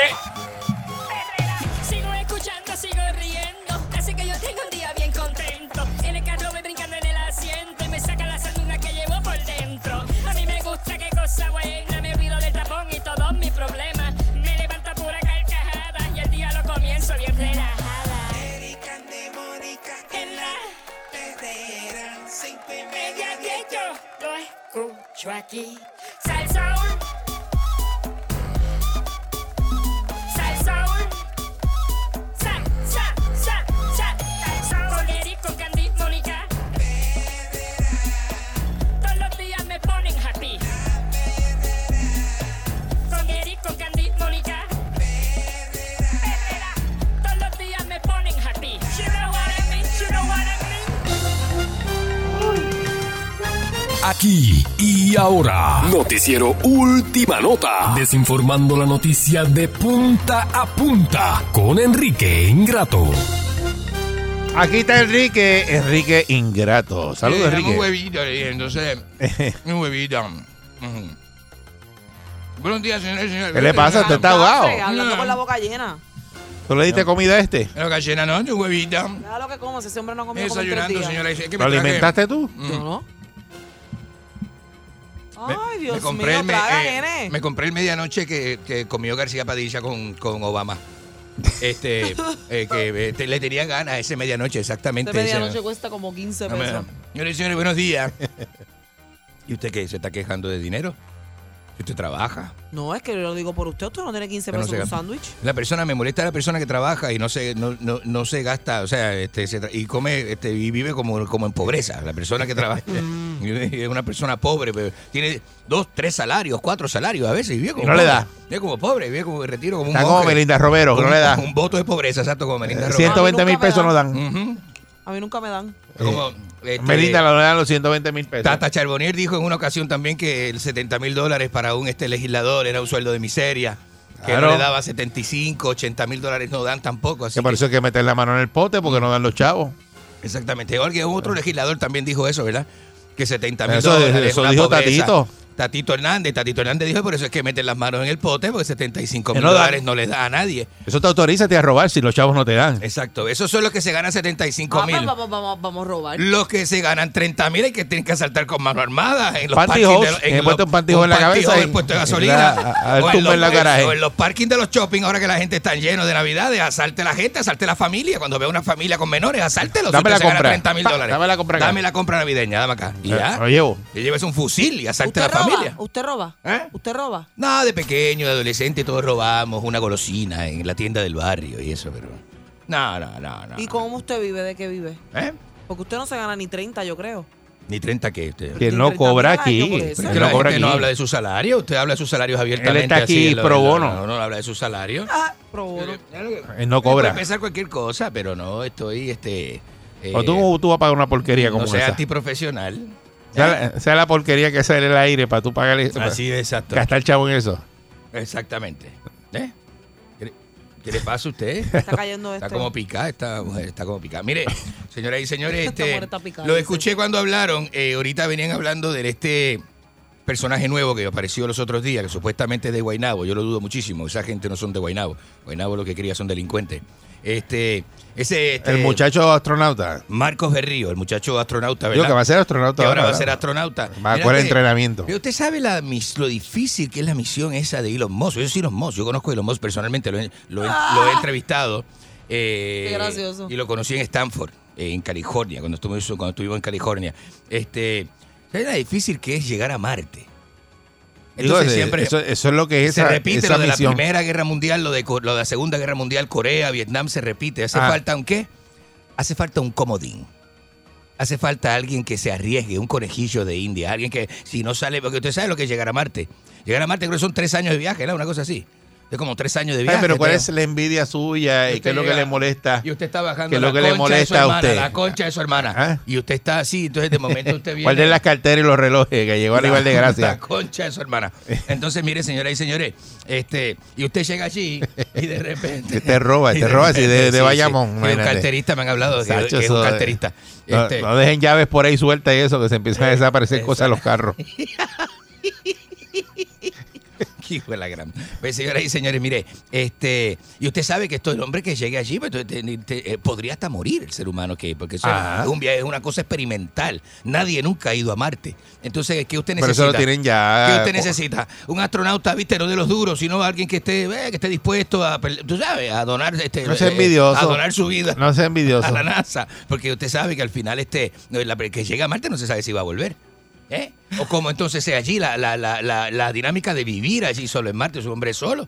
Lo escucho Aquí y ahora. Noticiero Última Nota. Desinformando la noticia de punta a punta con Enrique Ingrato. Aquí está Enrique. Enrique Ingrato. Saludos, Eh, dame Un Enrique. huevito, entonces, un huevito. (laughs) Buenos días, señores y señores. ¿Qué le pasa? ¿Usted está ahogado? Hablando con la boca llena. ¿Tú le diste comida a este? La boca llena, ¿no? Huevito. Deja lo que como, si ese hombre no como tres Desayunando, señora. ¿Lo alimentaste tú? Mm. Yo no. Ay, Dios me compré mío, el me- eh, nene. me compré el medianoche que, que comió García Padilla con, con Obama. Este, (laughs) eh, que eh, te- le tenía ganas ese medianoche, exactamente. Ese- medianoche cuesta como 15 No me- pesos. Señores y señores, buenos días. (laughs) ¿Y usted qué? ¿Se está quejando de dinero? ¿Que usted trabaja? No, es que yo lo digo por usted. Usted no tiene 15 Pero no pesos se en un sándwich. La persona, me molesta la persona que trabaja y no se, no, no, no se gasta, o sea, este, se tra- y come, este, y vive como, como en pobreza. La persona que trabaja y (laughs) (laughs) es una persona pobre, pero tiene dos, tres salarios, cuatro salarios a veces y vive como Y no le da. Vive como pobre, vive como retiro, como un Está como. Melinda Romero, que no Un- le da. Un voto de pobreza, exacto, como Melinda Eh, Romero. 120 mil pesos no dan. Ujú. A mí nunca me dan. Como, este, Melinda le dan los 120 mil pesos. Tata Charbonnier dijo en una ocasión también que el 70 mil dólares para un este legislador era un sueldo de miseria. Que Claro. no le daba 75, 80 mil dólares, no dan tampoco. Así Que por que- eso hay que meter la mano en el pote porque no dan los chavos. Exactamente. Alguien, otro legislador también dijo eso, ¿verdad? Que 70 mil Eso- dólares. eso una dijo pobreza. Tatito. Tatito Hernández. Tatito Hernández dijo, por eso es que meten las manos en el pote, porque 75 Que mil no da- dólares no les da a nadie. Eso te autoriza a robar si los chavos no te dan. Exacto. Esos son los que se ganan 75 Ah, mil. pues vamos, vamos, vamos a robar. Los que se ganan 30 mil y que tienen que asaltar con mano armada en los parkings de- que los- puesto un pantyhose en la cabeza en puesto de gasolina. la- a- a- o, en en los, garaje. o en los parkings de los shopping, ahora que la gente está lleno de navidades, asalte a la gente, asalte a la familia. Cuando ve una familia con menores, asáltelos. Dame la compra. 30 mil dólares. dame la compra acá. Dame la compra navideña, dame acá. Y Eh, ya. lo llevo. Y lleves un fusil y asalte a ¿Usted la roba? Familia. ¿Usted roba? ¿Usted roba? No, de pequeño, de adolescente, todos robamos una golosina en la tienda del barrio y eso, pero. No, no, no, no. ¿Y cómo usted vive? ¿De qué vive? ¿Eh? Porque usted no se gana ni 30, yo creo. Ni 30 que usted. Que no cobra aquí. Que no la cobra gente no aquí. habla de su salario. Usted habla de sus salarios abiertamente. Él está aquí así, pro bono. No, no habla de su salario. Ah, pro bono. Él no Puede cobra. pensar cualquier cosa, pero no estoy, este... eh, O tú, tú vas a pagar una porquería como no sea esa. antiprofesional. Sea, la- sea la porquería que sale el aire para tú pagarle. Así de exacto. Gastar chavo en eso. Exactamente. ¿Eh? ¿Qué, qué le pasa a usted? (laughs) Está cayendo Está este. como picada, esta mujer está como picada. Mire, señoras y señores, (laughs) este, picada, lo escuché cuando hablaron. eh, ahorita venían hablando de este personaje nuevo que apareció los otros días, que supuestamente es de Guainabo. Yo lo dudo muchísimo. Esa gente no son de Guainabo. Guainabo lo que quería son delincuentes. Este, ese, este, El muchacho astronauta. Marcos Berrío, el muchacho astronauta, ¿verdad? Digo que va a ser astronauta Que ahora va a ser astronauta. Va a coger que- entrenamiento. pero usted sabe la, mis- lo difícil que es la misión esa de Elon Musk. Yo soy Elon Musk. Yo conozco a Elon Musk personalmente. Lo he, lo he- lo he entrevistado. eh, Qué gracioso. Y lo conocí en Stanford, eh, en California, cuando estuvimos, cuando estuvimos en California. Este, ¿Sabe la difícil que es llegar a Marte? Entonces siempre eso, eso es lo que es se esa, repite esa lo de misión. la Primera Guerra Mundial, lo de, lo de la Segunda Guerra Mundial, Corea, Vietnam, se repite. Hace Ah. falta un qué? Hace falta un comodín. Hace falta alguien que se arriesgue, un conejillo de India, alguien que si no sale, porque usted sabe lo que es llegar a Marte. Llegar a Marte creo que son tres años de viaje, ¿no? Una cosa así. Es como tres años de Ay, viaje. pero ¿cuál pero- es la envidia suya y qué es lo que le molesta? Y usted está bajando ¿Qué es la lo que le concha de su molesta a hermana, usted? la concha de su hermana. ¿Ah? Y usted está así, entonces de momento usted (laughs) viene... Guarden las carteras y los relojes, que llegó a nivel de La gracia. concha de su hermana. Entonces, mire, señoras y señores, este, y usted llega allí y de repente. (laughs) (laughs) Te roba, te roba así de, de Bayamón. sí, carterista, me han hablado de que, es un de- carterista. No, Este, no dejen llaves por ahí sueltas y eso, que se empiezan a desaparecer cosas de los carros. (laughs) Hijo de la gran. Pues, señoras y señores, mire, este, y usted sabe que esto el hombre que llegue allí, pues, te- te- te- eh, podría hasta morir el ser humano que, porque eso es un viaje, es una cosa experimental. Nadie nunca ha ido a Marte. Entonces, ¿qué usted Pero necesita? eso lo tienen ya. ¿Qué usted necesita? Un astronauta, viste, no de los duros, sino alguien que esté, eh, que esté dispuesto a, tú sabes, a donar, este, No sea eh, envidioso. a donar su vida No sea envidioso. (laughs) a la NASA, porque usted sabe que al final este, que llega a Marte no se sabe si va a volver. ¿Eh? O como entonces sea allí la, la, la, la, dinámica de vivir allí solo en Marte, es un hombre solo.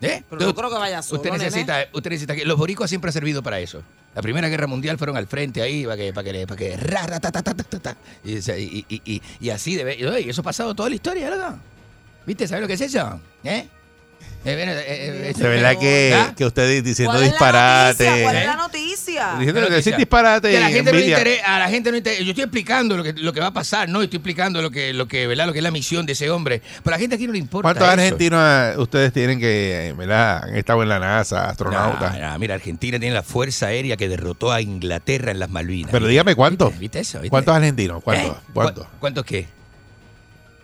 ¿eh? Pero no creo que vaya solo, Usted nene. necesita, usted necesita que los boricuas siempre han servido para eso. La Primera Guerra Mundial fueron al frente ahí para que, para que, para que ra, ra, ta, ta, ta, ta, ta, ta. y, y, y, y, así debe, y eso ha pasado toda la historia, ¿verdad? ¿Viste? ¿Sabes lo que es eso? ¿Eh? De verdad que, que usted diciendo ¿Cuál es la disparate. ¿Cuál es ¿Eh? la noticia? Diciendo que disparate Que a la gente no interesa, a la gente no interesa. Yo estoy explicando lo que, lo que va a pasar, ¿no? Estoy explicando lo que, lo que, ¿verdad? Lo que es la misión de ese hombre. Pero a la gente aquí no le importa. ¿Cuántos eso. argentinos eh, ustedes tienen que, eh, ¿verdad? Han estado en la NASA, astronautas. Nah, nah, mira, Argentina tiene la fuerza aérea que derrotó a Inglaterra en las Malvinas. Pero dígame cuántos. ¿Viste, viste eso? ¿Viste? ¿Cuántos argentinos? ¿Cuántos? ¿Eh? ¿Cuántos? ¿Cu- ¿Cuántos qué?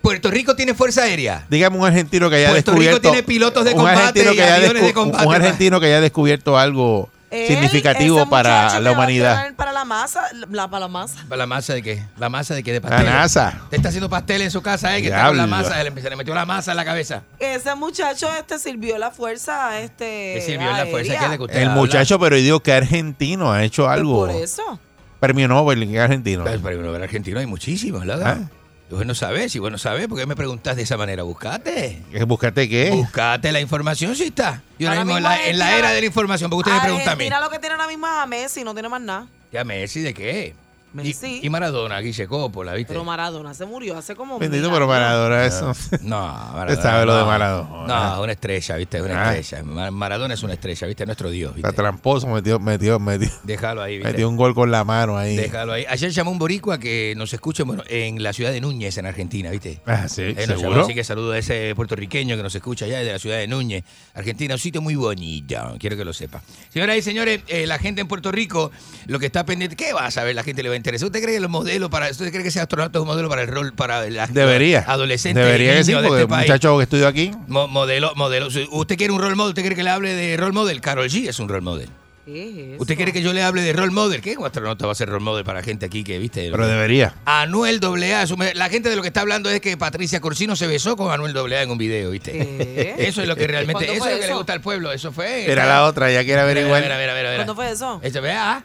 ¿Puerto Rico tiene fuerza aérea? Dígame un argentino que haya Puerto Rico descubierto. tiene pilotos de combate y aviones de combate. Un argentino que haya descubierto algo Él, significativo para la humanidad. Para la masa, la, para la masa. ¿Para la masa de qué? ¿La masa de qué? De La pastel. NASA. Usted está haciendo pastel en su casa, ¿eh? Que está con la masa, se le, le metió la masa en la cabeza. Ese muchacho este sirvió la fuerza este ¿Qué sirvió en la fuerza? aérea. ¿Qué es de que usted El habla? muchacho, pero yo digo que argentino ha hecho algo. Por eso. Premio Nobel, argentino. Pero, pero en argentino hay muchísimos, ¿verdad? ¿Ah? Vos no sabés, si vos no sabés, ¿por qué me preguntás de esa manera? Buscate. ¿Que ¿Buscate qué? Buscate la información, si está. Y ahora mismo en la, en la Argentina- era de la información, porque usted me pregunta a mí. Argentina lo que tiene ahora mismo a Messi, no tiene más nada. ¿Ya Messi de qué? Messi. Y, y Maradona, Guille Coppola, ¿viste? Pero Maradona se murió hace como Bendito, mil pero años. Maradona, eso. No, (laughs) Maradona. Usted sabe lo de no. Maradona. No, una estrella, ¿viste? Una Ah. estrella. Ma- Maradona es una estrella, ¿viste? Es nuestro Dios, ¿viste? Está tramposo, metió, metió, metió, Déjalo ahí, ¿viste? metió un gol con la mano ahí. Déjalo ahí. Ayer llamó un boricua que nos escucha bueno, en la ciudad de Núñez, en Argentina, ¿viste? Ah, sí, Él nos seguro. llamó, así que saludo a ese puertorriqueño que nos escucha allá de la ciudad de Núñez, Argentina, un sitio muy bonito, quiero que lo sepa. Señoras y señores, eh, la gente en Puerto Rico, lo que está pendiente, ¿qué va a saber? La gente le va a interesa. ¿Usted cree que los modelos para usted cree que ese astronauta es un modelo para el rol para la Debería. adolescente Debería que sí, de porque este el muchacho que estudió aquí. Mo- modelo, modelo. ¿Usted quiere un role model? ¿Usted quiere que le hable de role model? Carol G es un role model. ¿Usted quiere que yo le hable de role model? ¿Qué astronauta va a ser role model para gente aquí que, viste? Pero debería. Anuel AA. La gente de lo que está hablando es que Patricia Corsino se besó con Anuel AA en un video, ¿viste? (laughs) Eso es lo que realmente, ¿Cuándo eso fue es lo que le eso? gusta al pueblo. Eso fue. Era la otra, ya quiere averiguar. Mira, mira, mira, mira. ¿Cuándo fue eso? Eso, vea.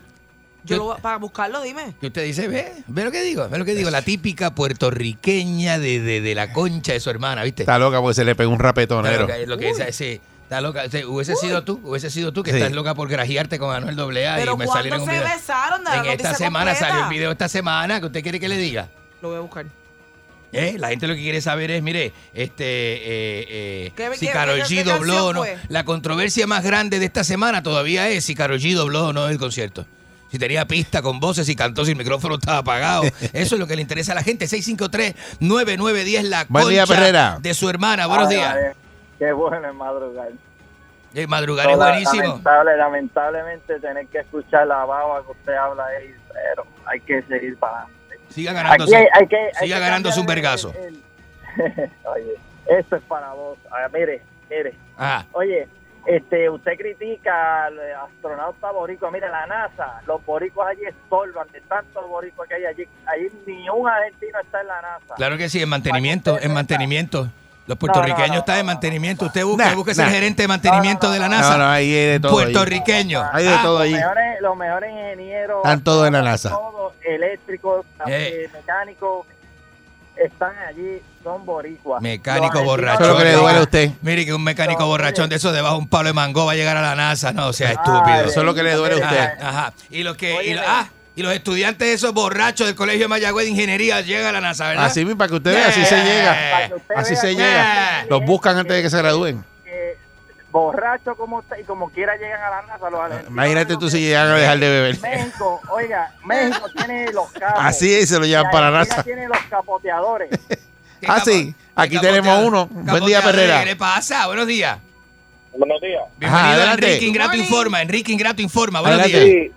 Yo lo voy a- para buscarlo, dime. Que usted dice, ve, ve lo que digo, ve lo que digo, la típica puertorriqueña de, de, de la concha de su hermana, ¿viste? Está loca porque se le pegó un Está rapetonero. loca, es lo que es, sí, está loca. O sea, hubiese sido tú, hubiese sido tú que Sí. estás loca por grajearte con Anuel AA Pero y me ¿cuándo salieron un se video. besaron? Dale En la esta noticia semana completa. salió el video esta semana, que usted quiere que le diga. Lo voy a buscar. ¿Eh? La gente lo que quiere saber es, mire, este, eh, eh, ¿Qué- si qué- G dobló o no. fue? La controversia más grande de esta semana todavía es si Karol G dobló o no el concierto. Si tenía pista con voces y cantó si el micrófono estaba apagado. (laughs) Eso es lo que le interesa a la gente. 653-9910, la Buen día, concha Perrera. de su hermana. Buenos Ay, días. ay, Qué bueno es madrugar. Eh, madrugar es buenísimo. Lamentable, lamentablemente tener que escuchar la baba que usted habla ahí, pero hay que seguir para adelante. Siga ganándose, Aquí hay- hay que- hay siga que ganándose un vergazo. (laughs) Oye, esto es para vos. Ah, mire, mire. Ah, Oye, este, usted critica al astronauta boricua. Mire, la NASA, los boricuas allí estorban de tantos boricuas que hay allí. Allí ni un argentino está en la NASA. claro que sí, en mantenimiento, en mantenimiento. Los puertorriqueños no, no, están en mantenimiento. Usted busca, busca ser gerente de mantenimiento de la NASA. No, no, ahí hay de todo. ahí. Puertorriqueño. Hay de Ah, todo mejores, los mejores ingenieros. Están todos en la NASA. Todos eléctricos, Eh. eh, mecánicos, están allí, son boricuas. Mecánico borracho. Eso es lo que le duele a usted. Mire que un mecánico borrachón de esos debajo de un palo de mango va a llegar a la NASA. No, sea Ay, estúpido. Eso es lo que le duele a usted. Ajá, ajá. Y los que y, Óyeme. lo- ah, y los estudiantes esos borrachos del Colegio de Mayagüez de Ingeniería llegan a la NASA, ¿verdad? Así mismo, para que usted vea, así se Eh. llega. Para que usted Así vea se llega. Los buscan antes de que se gradúen. borracho como está y como quiera llegan a la NASA los argentinos. Imagínate tú si llegan a dejar de beber. México, oiga, México (laughs) tiene los cabos. Así es, se lo llevan para la NASA. tiene los capoteadores. (laughs) ¿Qué Ah, capo- sí. Aquí tenemos uno. Buen día? Perrera. ¿Qué le pasa? Buenos días. Buenos días. Bienvenido a adelante. Enrique Ingrato. Informa. Enrique Ingrato Informa. Buenos Adelante. días.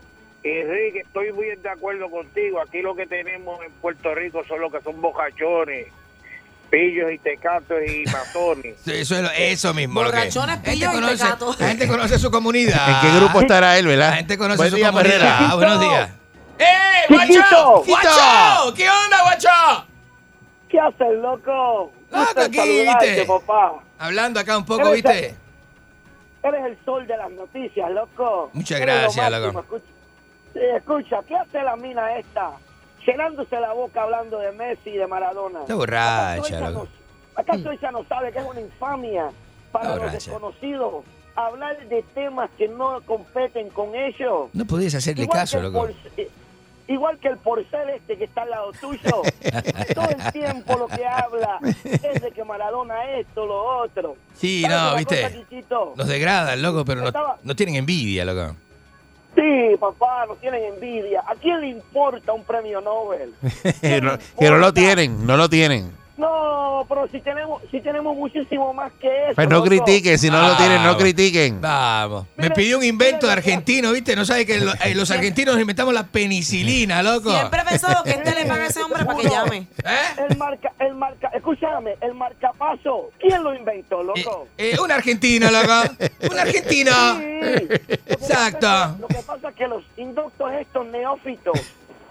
Sí, Enrique, estoy muy de acuerdo contigo. Aquí lo que tenemos en Puerto Rico son los que son bocachones, pillos y tecatos y (laughs) matones. Sí, Eso, es lo- eso mismo. lo que- Borrachones, La gente pillos y conoce- tecatos. La gente conoce su comunidad. ¿En qué grupo estará él, La verdad? gente conoce Buen su día, comunidad. Perrera. Ah, buenos días. ¡Eh, guacho! ¡Guacho! ¿Qué onda, guacho? ¿Qué haces, loco? Loco, aquí, ¿viste? papá. Hablando acá un poco, Eres- ¿viste? Eres el sol de las noticias, loco. Muchas lo gracias, máximo. loco. Escucha, ¿qué hace la mina esta? Llenándose la boca hablando de Messi y de Maradona. Está borracha, ¿Acaso ella loco. ¿Acaso ella no sabe que es una infamia para los desconocidos hablar de temas que no competen con ellos? No podías hacerle Igual caso, loco. Igual que el porcel este que está al lado tuyo. (laughs) Todo el tiempo lo que habla es de que Maradona esto, lo otro. Sí, ¿Sabes no, ¿viste? cosa? Nos degradan, loco, pero no, Estaba- no tienen envidia, loco. Sí, papá, nos tienen envidia. ¿A quién le importa un premio Nobel? (laughs) no, que no lo tienen, no lo tienen. No, pero si tenemos, si tenemos muchísimo más que eso. Pues no loco. critiquen, si no lo tienen, no critiquen. Vamos. Me pidió un invento de argentino, ¿viste? No sabe que lo- eh, los argentinos inventamos la penicilina, loco. Siempre he pensado que este le paga a ese hombre para que llame. ¿Eh? El marca, el marca, escúchame, el marcapaso, ¿quién lo inventó, loco? Eh, un argentino, loco. Un argentino. Sí. Exacto. pasa- Lo que pasa es que los inductos estos neófitos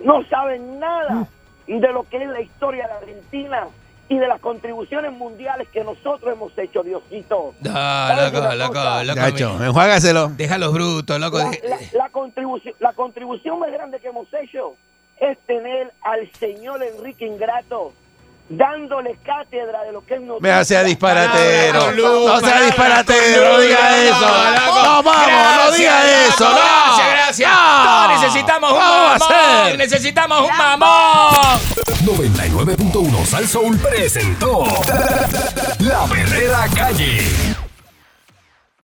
no saben nada de lo que es la historia de Argentina y de las contribuciones mundiales que nosotros hemos hecho, Diosito. No, ¿Sabes loco, loco, loco. Gacho, mi- enjuágaselo. Deja los brutos, loco. La, la- la contribución, la contribución más grande que hemos hecho es tener al señor Enrique Ingrato dándole cátedra de lo que es Me noticia. sea disparatero. Palabra con luz, No sea disparatero, luz, diga eso. No, vamos, no diga eso. No. Gracias, gracias. No. Necesitamos un ¿Cómo va a mamón. Necesitamos un mamón. 99.1 Sal Soul presentó La Verdadera Calle.